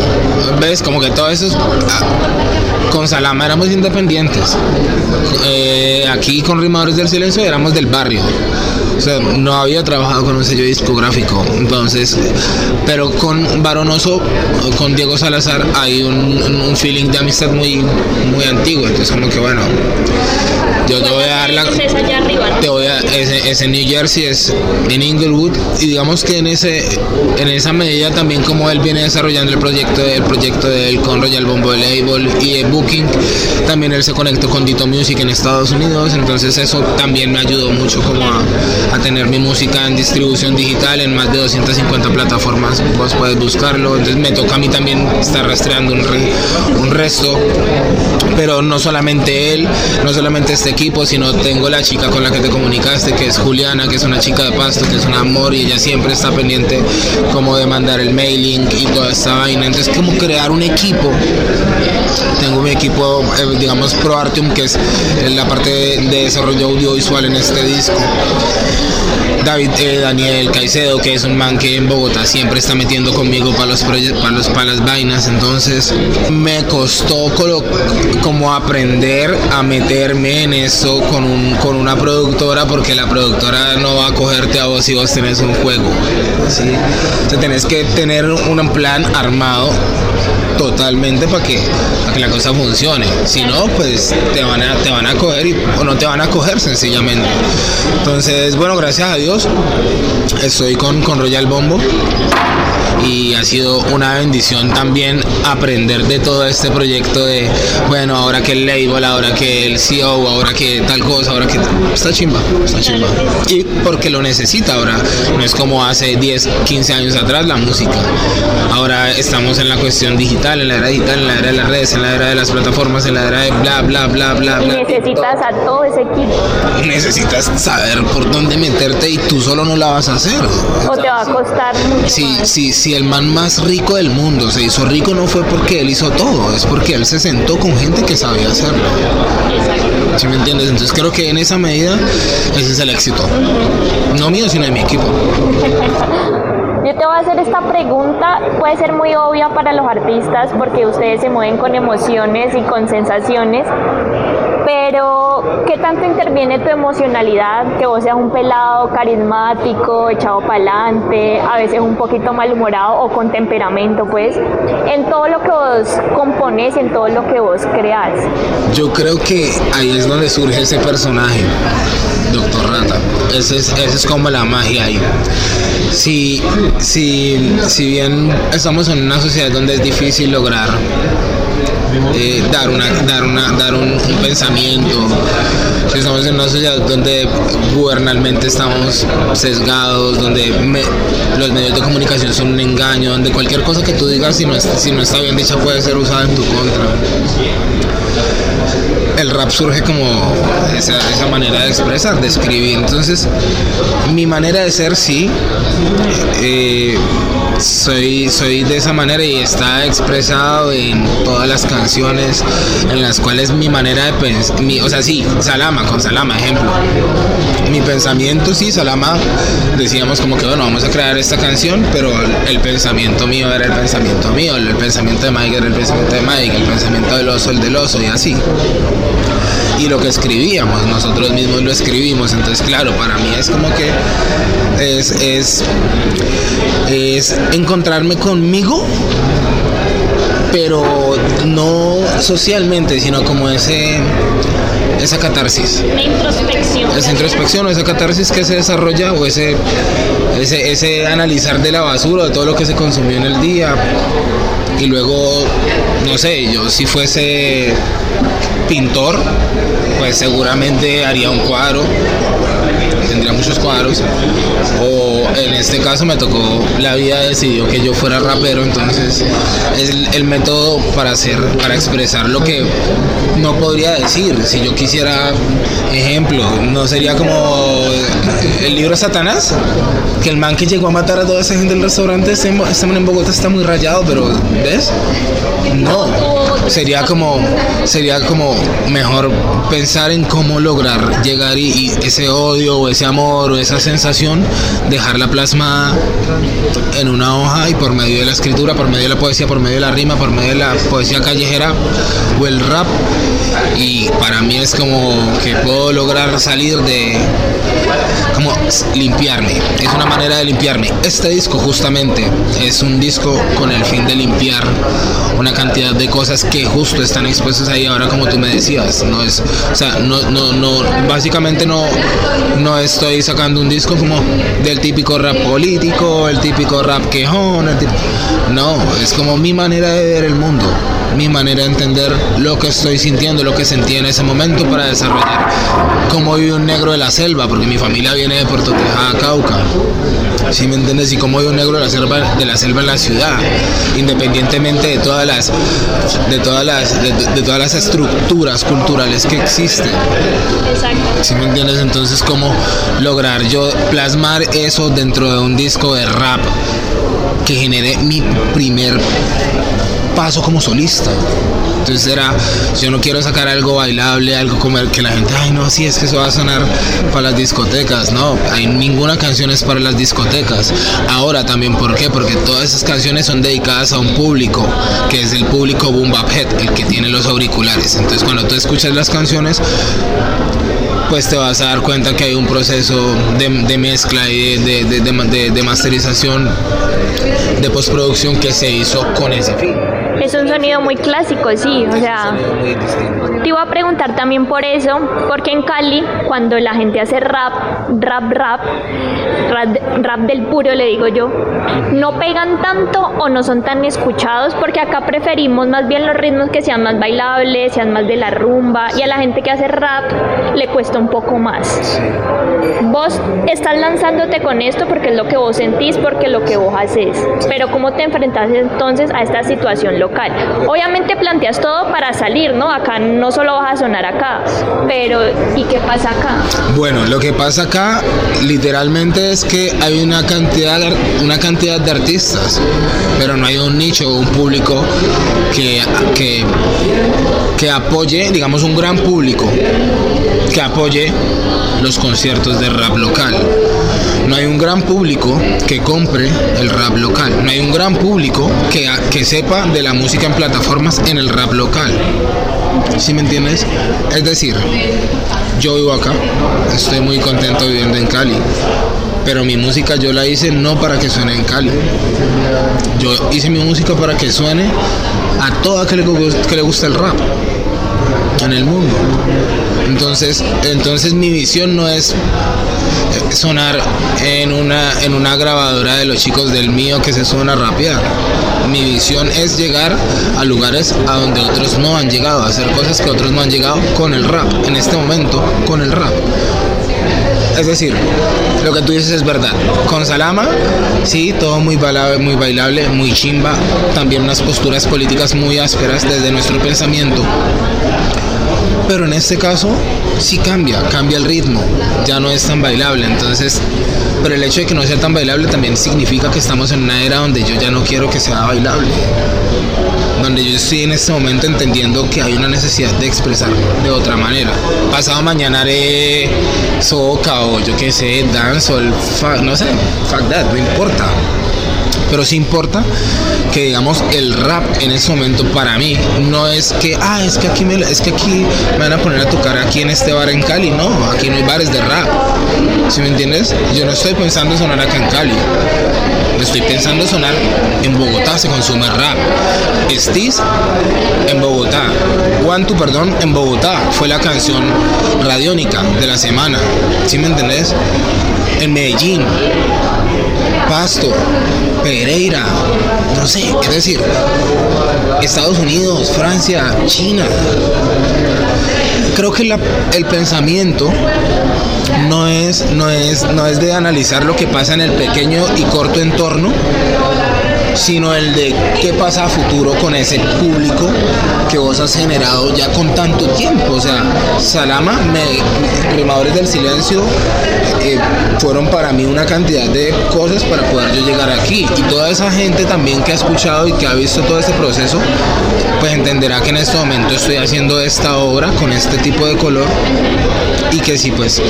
¿Ves? Como que todo eso es- ah, Con Salama éramos independientes. Eh, aquí con Rimadores del Silencio éramos del barrio. O sea, no había trabajado con un sello discográfico. Entonces, pero con Baronoso, con Diego Salazar, hay un, un feeling de amistad muy, muy antiguo. Entonces, como que bueno, yo te voy a dar la. Te voy a, ese, ese New Jersey es en Inglewood y digamos que en ese en esa medida también como él viene desarrollando el proyecto el proyecto de él con Royal Bombo Label y de Booking. También él se conectó con Dito Music en Estados Unidos entonces eso también me ayudó mucho como a, a tener mi música en distribución digital en más de 250 plataformas. Vos puedes buscarlo entonces me toca a mí también estar rastreando un, re- un resto. Pero no solamente él, no solamente este equipo, sino tengo la chica con la que te comunicaste, que es Juliana, que es una chica de pasto, que es un amor y ella siempre está pendiente como de mandar el mailing y toda esta vaina. Entonces como crear un equipo. Tengo mi equipo, eh, digamos, Pro Artium, que es la parte de, de desarrollo audiovisual en este disco. David, eh, Daniel Caicedo, que es un man que en Bogotá siempre está metiendo conmigo para los para para las vainas, entonces me costó como aprender a meterme en eso con con una productora porque la productora no va a cogerte a vos si vos tenés un juego, ¿sí? O tenés que tener un plan armado totalmente para que, para que la cosa funcione. Si no, pues te van a, te van a coger y- o no te van a coger sencillamente. Entonces, bueno, gracias a Dios, estoy con, con Royal Bombo. y ha sido una bendición también aprender de todo este proyecto de, bueno, ahora que el label, ahora que el CEO, ahora que tal cosa, ahora que... Está chimba, está chimba. Y porque lo necesita ahora, no es como hace 10, 15 años atrás la música. Ahora estamos en la cuestión digital, en la era digital, en la era de las redes, en la era de las plataformas, en la era de bla, bla, bla, bla, Y bla. necesitas a todo ese equipo. Necesitas saber por dónde meterte y tú solo no la vas a hacer. O te va a costar mucho Si, si, si el man más rico del mundo se hizo rico no fue porque él hizo todo, es porque él se sentó con gente que sabía hacerlo. ¿Sí me entiendes? Entonces creo que en esa medida ese es el éxito. No mío, sino de mi equipo. Te voy a hacer esta pregunta, puede ser muy obvia para los artistas porque ustedes se mueven con emociones y con sensaciones, pero ¿qué tanto interviene tu emocionalidad? Que vos seas un pelado carismático, echado para adelante, a veces un poquito malhumorado o con temperamento, pues, en todo lo que vos compones, en todo lo que vos creas. Yo creo que ahí es donde surge ese personaje, Doctor Rata. Ese es, ese es como la magia ahí. Si, si, si bien estamos en una sociedad donde es difícil lograr eh, dar, una, dar, una, dar un, pensamiento, si estamos en una sociedad donde gubernalmente estamos sesgados, donde los medios de comunicación son un engaño, donde cualquier cosa que tú digas, si no, si no está bien dicha, puede ser usada en tu contra. El rap surge como esa, esa manera de expresar, de escribir. Entonces, mi manera de ser, sí, eh, soy, soy de esa manera y está expresado en todas las canciones en las cuales mi manera de pensar, o sea, sí, Salama, con Salama, ejemplo. Mi pensamiento, sí, Salama, decíamos como que, bueno, vamos a crear esta canción, pero el, pensamiento mío era el pensamiento mío, el pensamiento de Mike era el pensamiento de Mike, el pensamiento del oso, el del oso, y así y lo que escribíamos, nosotros mismos lo escribimos, entonces claro, para mí es como que es, es, es encontrarme conmigo, pero no socialmente, sino como ese, esa catarsis. Una introspección. Esa introspección o esa catarsis que se desarrolla o ese, ese, ese analizar de la basura, de todo lo que se consumió en el día. Y luego, no sé, yo si fuese pintor, pues seguramente haría un cuadro, tendría muchos cuadros. O en este caso me tocó, la vida decidió que yo fuera rapero, entonces es el, método para hacer, para expresar lo que no podría decir. Si yo quisiera, ejemplo, no sería como el libro Satanás, que el man que llegó a matar a toda esa gente del restaurante, este man en Bogotá está muy rayado, pero ¿ves? No, sería como, sería como mejor pensar en cómo lograr llegar y, y ese odio o ese amor o esa sensación, dejarla plasmada en una hoja y por medio de la escritura, por medio de la poesía, por medio de la rima, por medio de la poesía callejera o el rap. Y para mí es como que puedo lograr salir de, como limpiarme, es una manera de limpiarme. Este disco justamente es un disco con el fin de limpiar una cantidad de cosas que justo están expuestas ahí ahora como tú me decías, no es, o sea, no, no, no, básicamente no, no estoy sacando un disco como del típico rap político, el típico rap quejón, el tip- no, es como mi manera de ver el mundo, mi manera de entender lo que estoy sintiendo, lo que sentía en ese momento para desarrollar cómo vive un negro de la selva, porque mi familia viene de Puerto Tejada, Cauca. ¿Sí me entiendes? Y cómo vive un negro de la selva, de la selva en la ciudad, independientemente de todas las, de todas las, de, de todas las estructuras culturales que existen. Exacto. ¿Sí me entiendes? Entonces, ¿cómo lograr yo plasmar eso dentro de un disco de rap que genere mi primer paso como solista? Entonces era, yo no quiero sacar algo bailable, algo como que la gente, ay no, sí, es que eso va a sonar para las discotecas. No, hay ninguna canción es para las discotecas. Ahora también, ¿por qué? Porque todas esas canciones son dedicadas a un público, que es el público boom bap head, el que tiene los auriculares. Entonces cuando tú escuchas las canciones, pues te vas a dar cuenta que hay un proceso de, de mezcla y de, de, de, masterización, de postproducción que se hizo con ese fin. Es un sonido muy clásico, sí, o sea, Muy distinto. Te iba a preguntar también por eso, porque en Cali, cuando la gente hace rap, rap, rap, rap, del puro, le digo yo, no pegan tanto o no son tan escuchados, porque acá preferimos más bien los ritmos que sean más bailables, sean más de la rumba, y a la gente que hace rap le cuesta un poco más. Vos estás lanzándote con esto porque es lo que vos sentís, porque es lo que vos haces, pero ¿cómo te enfrentas entonces a esta situación local? Obviamente planteas todo para salir, ¿no? Acá no solo vas a sonar acá, pero ¿y qué pasa acá? Bueno, lo que pasa acá literalmente es que hay una cantidad, una cantidad de artistas, pero no hay un nicho un público que, que, que apoye, digamos, un gran público que apoye los conciertos de rap local. No hay un gran público que compre el rap local. No hay un gran público que, que sepa de la música en plataformas en el rap local. ¿Sí me entiendes? Es decir, yo vivo acá, estoy muy contento viviendo en Cali, pero mi música yo la hice no para que suene en Cali. Yo hice mi música para que suene a toda que que le gusta el rap en el mundo. Entonces, entonces mi visión no es sonar en una, en una grabadora de los chicos del mío que se suena a rapear. Mi visión es llegar a lugares a donde otros no han llegado, hacer cosas que otros no han llegado con el rap, en este momento con el rap. Es decir, lo que tú dices es verdad. Con Salama, sí, todo muy bailable, muy bailable, muy chimba. También unas posturas políticas muy ásperas desde nuestro pensamiento. Pero en este caso sí cambia, cambia el ritmo, ya no es tan bailable. Entonces, pero el hecho de que no sea tan bailable también significa que estamos en una era donde yo ya no quiero que sea bailable. Donde yo estoy en este momento entendiendo que hay una necesidad de expresar de otra manera. Pasado mañana haré soca o yo qué sé, dance o el no sé, fuck that, no importa pero sí importa que digamos el rap en ese momento para mí no es que ah es que aquí me es que aquí me van a poner a tocar aquí en este bar en Cali no aquí no hay bares de rap. ¿sí me entiendes? yo no estoy pensando en sonar acá en Cali. Estoy pensando en sonar en Bogotá se consume rap. Estis en Bogotá. Guantu perdón en Bogotá. Fue la canción radiónica de la semana. ¿sí me entendés? en Medellín Pasto, Pereira, no sé, es decir, Estados Unidos, Francia, China. Creo que el pensamiento no es, no, es, no es de analizar lo que pasa en el pequeño y corto entorno, sino el de qué pasa a futuro con ese público que vos has generado ya con tanto tiempo. O sea, Salama, me, del Silencio, eh, fueron para mí una cantidad de cosas para poder yo llegar aquí. Y toda esa gente también que ha escuchado y que ha visto todo este proceso, pues entenderá que en este momento estoy haciendo esta obra con este tipo de color y que si pues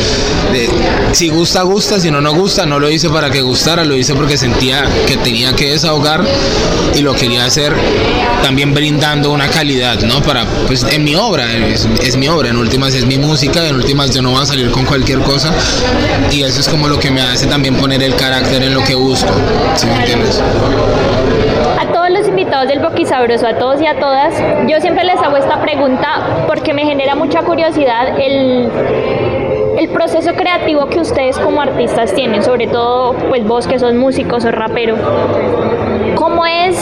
si gusta gusta si no no gusta no lo hice para que gustara lo hice porque sentía que tenía que desahogar y lo quería hacer también brindando una calidad no para pues en mi obra es, mi obra en últimas es mi música en últimas yo no voy a salir con cualquier cosa y eso es como lo que me hace también poner el carácter en lo que busco si me entiendes a todos los invitados del Boquisabroso, a todos y a todas, yo siempre les hago esta pregunta porque me genera mucha curiosidad el, el proceso creativo que ustedes como artistas tienen, sobre todo pues vos que sos músico, sos rapero. ¿Cómo es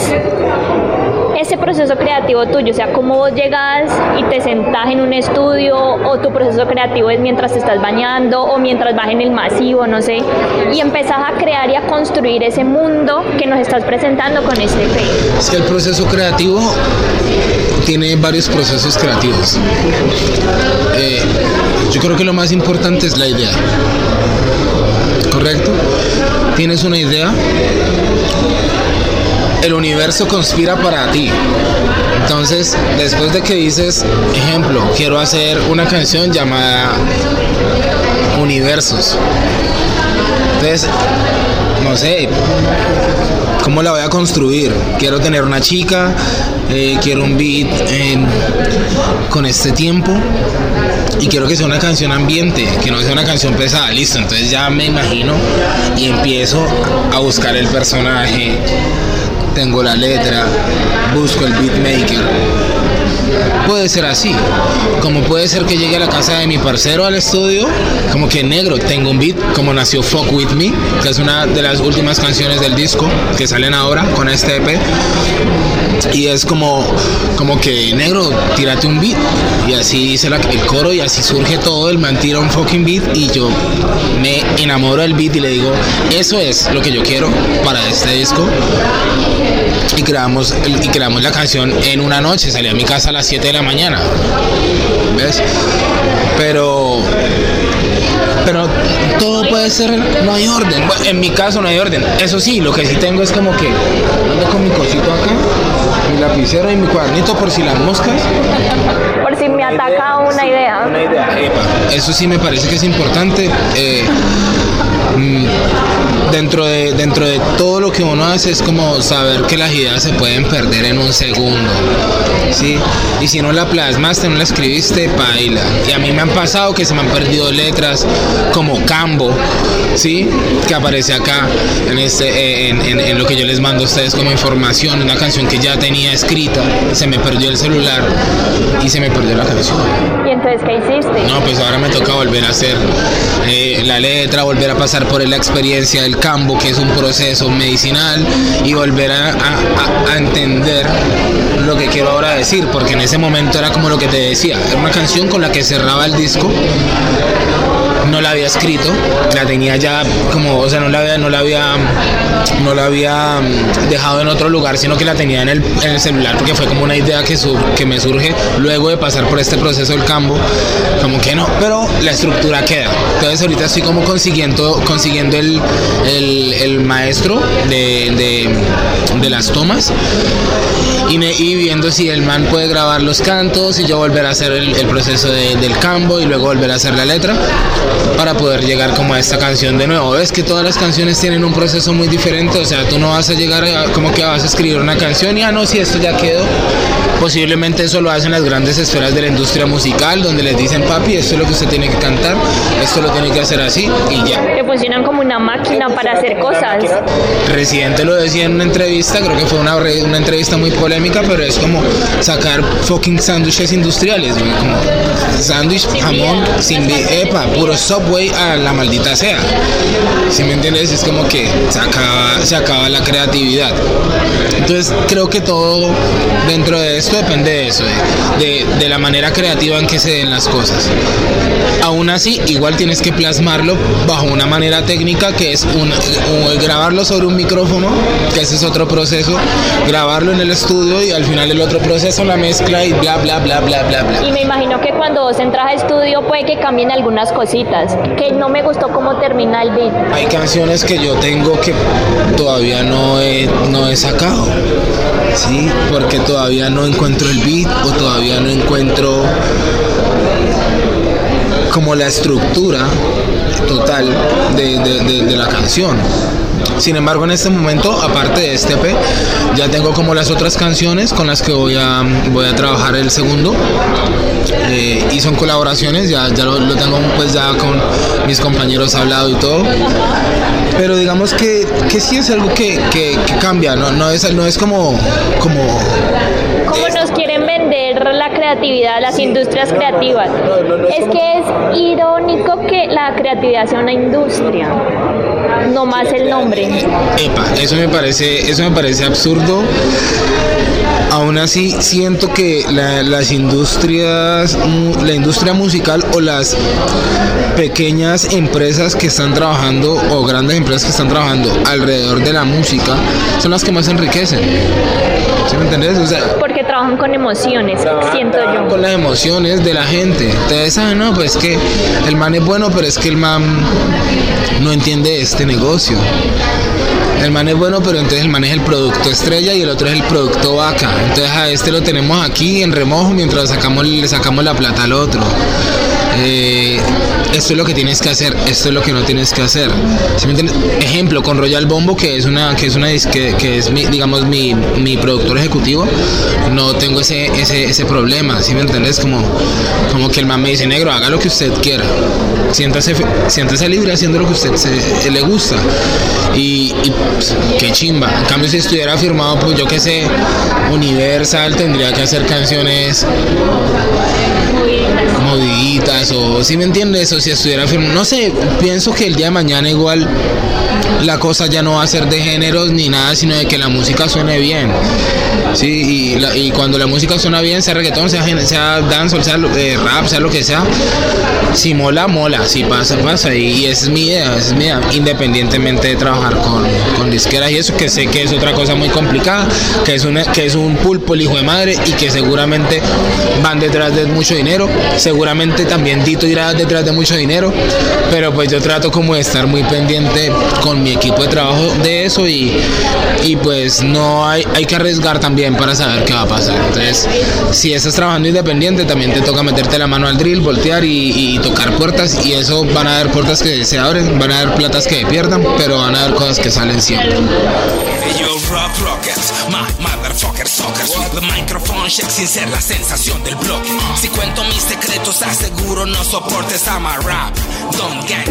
ese proceso creativo tuyo? O sea, ¿cómo vos llegas y te sentás en un estudio o tu proceso creativo es mientras te estás bañando o mientras vas en el masivo, no sé, y empezás a crear y a construir ese mundo que nos estás presentando con este fe? Es el proceso creativo tiene varios procesos creativos. Eh, yo creo que lo más importante es la idea. ¿Correcto? Tienes una idea, el universo conspira para ti. Entonces, después de que dices, ejemplo, quiero hacer una canción llamada Universos. Entonces, no sé, ¿cómo la voy a construir? Quiero tener una chica, eh, quiero un beat con este tiempo y quiero que sea una canción ambiente, que no sea una canción pesada, listo, entonces ya me imagino y empiezo a buscar el personaje tengo la letra, busco el beatmaker, puede ser así. Como puede ser que llegue a la casa de mi parcero al estudio, como que negro, tengo un beat, como nació Fuck With Me, que es una de las últimas canciones del disco que salen ahora con este EP. Y es como, como que negro, tírate un beat. Y así dice el coro y así surge todo. El man tira un fucking beat y yo me enamoro del beat y le digo, eso es lo que yo quiero para este disco y creamos, y creamos la canción en una noche. Salí a mi casa las 7 de la mañana. ¿Ves? Pero pero todo puede ser, no hay orden. en mi caso no hay orden. Eso sí, lo que sí tengo es como que ando con mi cosito acá, mi lapicero y mi cuadernito por si las moscas. Por si me ataca una idea. Una idea. Eso sí me parece que es importante. Eh, dentro de, dentro de todo lo que uno hace es como saber que las ideas se pueden perder en un segundo. ¿sí? Y si no la plasmaste, no la escribiste, baila. Y a mí me han pasado que se me han perdido letras como Cambo, ¿sí? que aparece acá en, este, en, en, lo que yo les mando a ustedes como información, una canción que ya tenía escrita, se me perdió el celular y se me perdió la canción. ¿Y entonces qué hiciste? No, pues ahora me toca volver a hacer eh, la letra, volver a pasar por la experiencia del cambo, que es un proceso medicinal, y volver a, entender lo que quiero ahora decir, porque en ese momento era como lo que te decía, era una canción con la que cerraba el disco no la había escrito, la tenía ya como, o sea, no la había, no la había, no la había mm, dejado en otro lugar, sino que la tenía en el, en el celular, porque fue como una idea que, que me surge luego de pasar por este proceso del campo, como que no, pero la estructura queda. Entonces ahorita estoy como consiguiendo, consiguiendo el, el, maestro de, de, las tomas y, viendo si el man puede grabar los cantos y yo volver a hacer el, el proceso del campo y luego volver a hacer la letra para poder llegar como a esta canción de nuevo. Ves que todas las canciones tienen un proceso muy diferente, o sea, tú no vas a llegar como que vas a escribir una canción y ah, no, si esto ya quedó. Posiblemente eso lo hacen las grandes esferas de la industria musical, donde les dicen, papi, esto es lo que usted tiene que cantar, esto lo tiene que hacer así y ya. Funcionan como una máquina para hacer cosas. Residente lo decía en una entrevista, creo que fue una, una entrevista muy polémica, pero es como sacar fucking sándwiches industriales, como sándwich, jamón, sin epa, puro Subway a la maldita sea. Si me entiendes, es como que se acaba, se acaba la creatividad. Entonces creo que todo dentro de esto depende de eso, de, de, la manera creativa en que se den las cosas. Aún así, igual tienes que plasmarlo bajo una manera técnica que es un, grabarlo sobre un micrófono, que ese es otro proceso, grabarlo en el estudio y al final el otro proceso, la mezcla y bla, bla, bla, bla, bla, bla. Y me imagino que cuando vos entras a estudio puede que cambien algunas cositas, que no me gustó cómo termina el beat. Hay canciones que yo tengo que todavía no he, no he sacado, ¿sí? Porque todavía no encuentro el beat o todavía no encuentro como la estructura total de, la canción. Sin embargo, en este momento, aparte de este EP, ya tengo como las otras canciones con las que voy a, voy a trabajar el segundo. Eh, y son colaboraciones, ya, ya lo, tengo pues ya con mis compañeros hablado y todo. Pero digamos que, que sí es algo que, que, cambia, ¿no? No, es, no es como... como ¿Cómo nos la creatividad, las industrias creativas? es que es irónico que la creatividad sea una industria no más el nombre. Epa, eso me parece, eso me parece absurdo. Aún así siento que las industrias, la industria musical o las pequeñas empresas que están trabajando o grandes empresas que están trabajando alrededor de la música son las que más enriquecen. ¿Sí me entendés? Porque trabajan con emociones, siento yo. Con las emociones de la gente. Ustedes saben, no, pues que el man es bueno, pero es que el man no entiende este negocio. El man es bueno, pero entonces el man es el producto estrella y el otro es el producto vaca. Entonces a este lo tenemos aquí en remojo mientras sacamos, le sacamos la plata al otro. Eh, esto es lo que tienes que hacer, esto es lo que no tienes que hacer. Ejemplo, con Royal Bombo, que es una, que es una que, es mi, digamos, mi, mi productor ejecutivo, no tengo ese, ese, ese problema, ¿sí me entiendes? Como, como que el man me dice, negro, haga lo que usted quiera. Siéntase, siéntase libre haciendo lo que usted le gusta. Y, y pues, qué chimba. En cambio, si estuviera firmado, pues yo que sé, Universal, tendría que hacer canciones o si me entiendes o si estuviera firme. No sé pienso que el día de mañana igual la cosa ya no va a ser de géneros ni nada sino de que la música suene bien. Sí y, cuando la música suena bien sea reggaetón sea, sea sea eh, rap sea lo que sea si mola mola si pasa pasa y, esa es mi idea esa es mi idea independientemente de trabajar con, con disqueras y eso que sé que es otra cosa muy complicada que es una que es un pulpo el hijo de madre y que seguramente van detrás de mucho dinero seguramente también Dito irá detrás de mucho dinero, pero pues yo trato como de estar muy pendiente con mi equipo de trabajo de eso y, y pues no hay, hay que arriesgar también para saber qué va a pasar. Entonces, si estás trabajando independiente, también te toca meterte la mano al drill, voltear y, tocar puertas y eso van a haber puertas que se abren, van a haber platas que pierdan, pero van a haber cosas que salen siempre. Sin ser la sensación del bloque. Si cuento mis secretos, aseguro no soportes a my rap.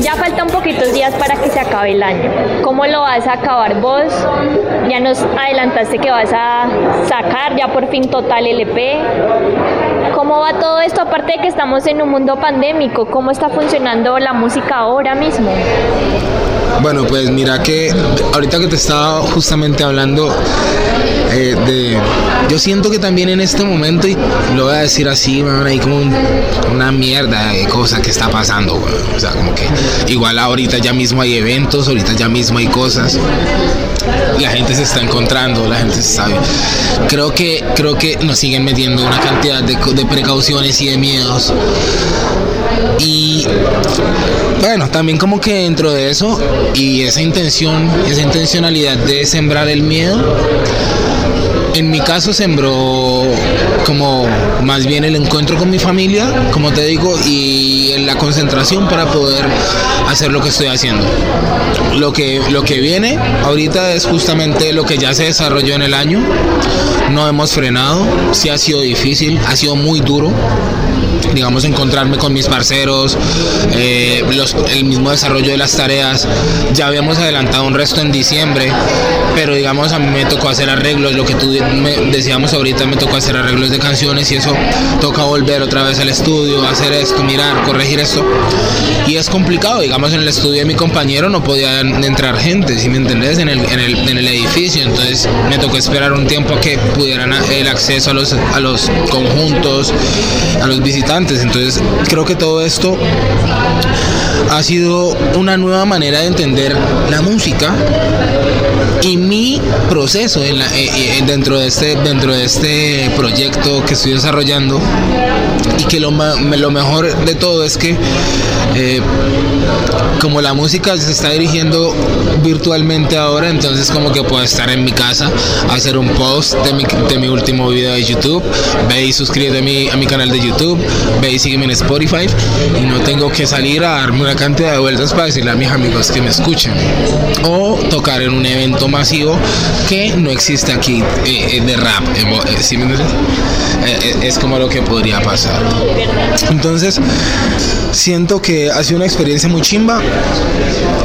Ya faltan poquitos días para que se acabe el año. ¿Cómo lo vas a acabar vos? Ya nos adelantaste que vas a sacar ya por fin total LP. ¿Cómo va todo esto? Aparte de que estamos en un mundo pandémico, ¿cómo está funcionando la música ahora mismo? Bueno, pues mira que ahorita que te estaba justamente hablando eh. Yo siento que también en este momento, y lo voy a decir así, man, hay como una mierda de cosas que está pasando, o sea, como que igual ahorita ya mismo hay eventos, ahorita ya mismo hay cosas la gente se está encontrando, la gente se sabe. Creo que, creo que nos siguen metiendo una cantidad de precauciones y de miedos. Y bueno, también como que dentro de eso y esa intención, esa intencionalidad de sembrar el miedo, en mi caso sembró como más bien el encuentro con mi familia, como te digo, y la concentración para poder hacer lo que estoy haciendo. Lo que, lo que viene ahorita es justamente lo que ya se desarrolló en el año. No hemos frenado, sí ha sido difícil, ha sido muy duro digamos, encontrarme con mis parceros, eh, el mismo desarrollo de las tareas. Ya habíamos adelantado un resto en diciembre, pero digamos, a mí me tocó hacer arreglos, lo que tú decíamos ahorita, me tocó hacer arreglos de canciones y eso toca volver otra vez al estudio, hacer esto, mirar, corregir esto. Y es complicado, digamos, en el estudio de mi compañero no podía entrar gente, si me entendés, en el, edificio, entonces me tocó esperar un tiempo a que pudieran el acceso a los conjuntos, a los visitantes entonces creo que todo esto ha sido una nueva manera de entender la música y mi proceso en la, eh, eh, dentro, de este, dentro de este proyecto que estoy desarrollando y que lo, lo mejor de todo es que eh, como la música se está dirigiendo virtualmente ahora, entonces como que puedo estar en mi casa, hacer un post de mi, de mi último video de YouTube, ve y suscríbete a mi, a mi canal de YouTube, ve y sígueme en Spotify y no tengo que salir a darme una cantidad de vueltas para decirle a mis amigos que me escuchen o tocar en un evento masivo que no existe aquí eh, eh, de rap, es como lo que podría pasar. Entonces, siento que ha sido una experiencia muy chimba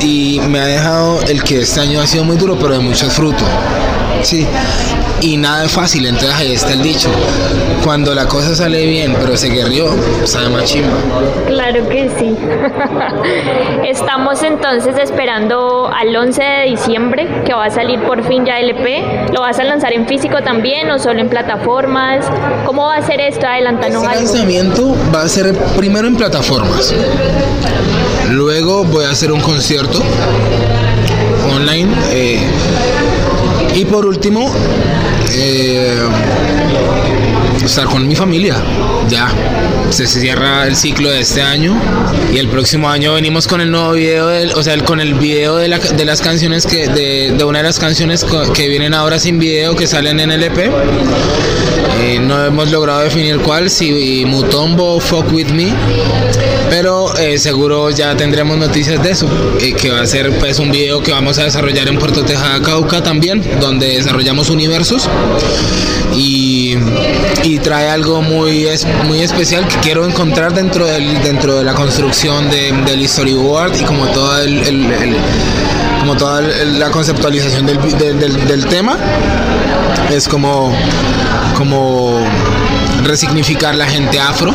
y me ha dejado el que este año ha sido muy duro, pero de mucho fruto. Sí, y nada es fácil, entonces ahí está el dicho. Cuando la cosa sale bien, pero se guerrió, sabe más chimba. Claro que sí. Estamos entonces esperando al 11 de diciembre, que va a salir por fin ya LP. ¿Lo vas a lanzar en físico también o solo en plataformas? ¿Cómo va a ser esto? Adelantanos este lanzamiento va a ser primero en plataformas. Luego voy a hacer un concierto online. Eh, y por último, eh, estar con mi familia. Ya se cierra el ciclo de este año y el próximo año venimos con el nuevo video, del, o sea, con el video de, la, las canciones que de, de, una de las canciones que vienen ahora sin video que salen en el EP. Eh, no hemos logrado definir cuál, si Mutombo Fuck With Me, pero eh, seguro ya tendremos noticias de eso, eh, que va a ser pues un video que vamos a desarrollar en Puerto Tejada, Cauca también, donde desarrollamos universos y trae algo muy, es, muy especial que quiero encontrar dentro, del, dentro de la construcción de, del storyboard y como el, el como toda la conceptualización del, del, del, tema es como como resignificar la gente afro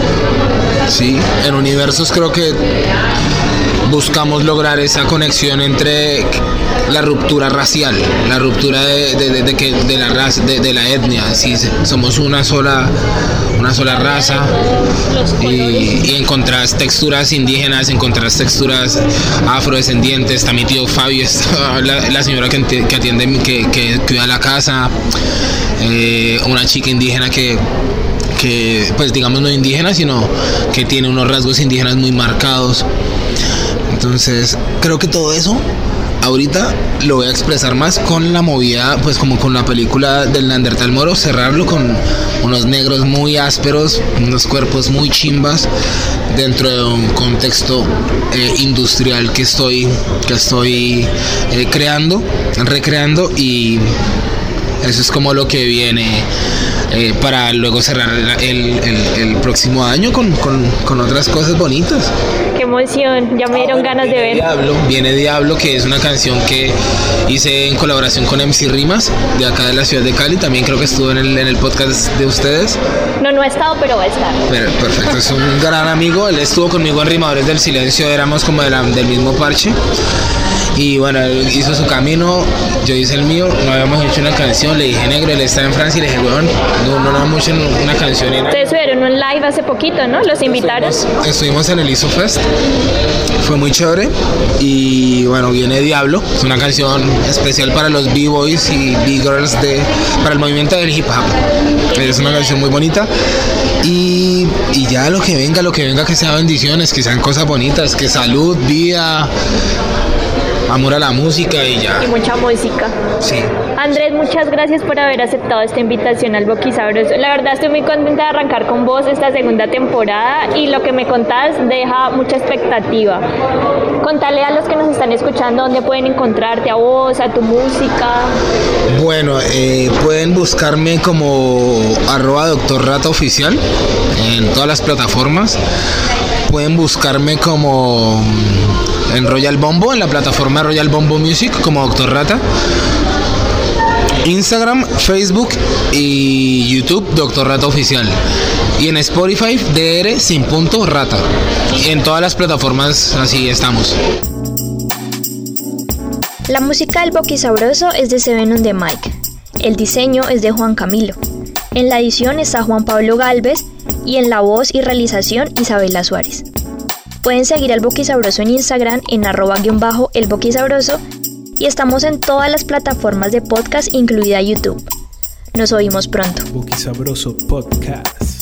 sí en universos creo que buscamos lograr esa conexión entre la ruptura racial, la ruptura de, de, de, que, de la raza, de, la etnia, si somos una sola, una sola raza. Y, y encontrar texturas indígenas, encontrar texturas afrodescendientes, está mi tío Fabio, está la, la señora que, que atiende, que, que, cuida la casa, eh, una chica indígena que que pues digamos no indígena sino que tiene unos rasgos indígenas muy marcados entonces, creo que todo eso ahorita lo voy a expresar más con la movida, pues como con la película del Neandertal Moro, cerrarlo con unos negros muy ásperos, unos cuerpos muy chimbas dentro de un contexto eh, industrial que estoy, que estoy eh, creando, recreando y eso es como lo que viene eh, para luego cerrar el, el, el próximo año con, con, con, otras cosas bonitas. Emoción, ya me dieron ah, ganas de ver. Diablo, viene Diablo, que es una canción que hice en colaboración con MC Rimas, de acá de la ciudad de Cali, también creo que estuvo en el, en el podcast de ustedes. No, no ha estado, pero va a estar. Pero, perfecto, es un gran amigo, él estuvo conmigo en Rimadores del Silencio, éramos como de la, del mismo parche. Y bueno, él hizo su camino, yo hice el mío, no habíamos hecho una canción, le dije negro, él está en Francia y le dije, weón, no, no, no hemos hecho una canción. Ustedes subieron un live hace poquito, ¿no? Los invitaron. Estuvimos, estuvimos en el ISO Fest, fue muy chévere y bueno, viene Diablo, es una canción especial para los B-Boys y B-Girls de, para el movimiento del hip hop. Es una canción muy bonita y, y ya lo que venga, lo que venga, que sea bendiciones, que sean cosas bonitas, que salud, vida amor a la música y ya. Y mucha música. Sí. Andrés, muchas gracias por haber aceptado esta invitación al Boquisabroso. La verdad estoy muy contenta de arrancar con vos esta segunda temporada y lo que me contás deja mucha expectativa. Contale a los que nos están escuchando dónde pueden encontrarte a vos, a tu música. Bueno, eh, pueden buscarme como arroba doctor rata oficial en todas las plataformas. Pueden buscarme como en Royal Bombo, en la plataforma Royal Bombo Music, como Doctor Rata. Instagram, Facebook y YouTube, Doctor Rata Oficial. Y en Spotify, DR sin punto rata. Y en todas las plataformas así estamos. La música del Boquisabroso es de Seven on the Mic. El diseño es de Juan Camilo. En la edición está Juan Pablo Galvez y en la voz y realización Isabela Suárez. Pueden seguir al Boquisabroso en Instagram en arroba guion bajo el Boquisabroso y estamos en todas las plataformas de podcast, incluida YouTube. Nos oímos pronto. Boquisabroso Podcast.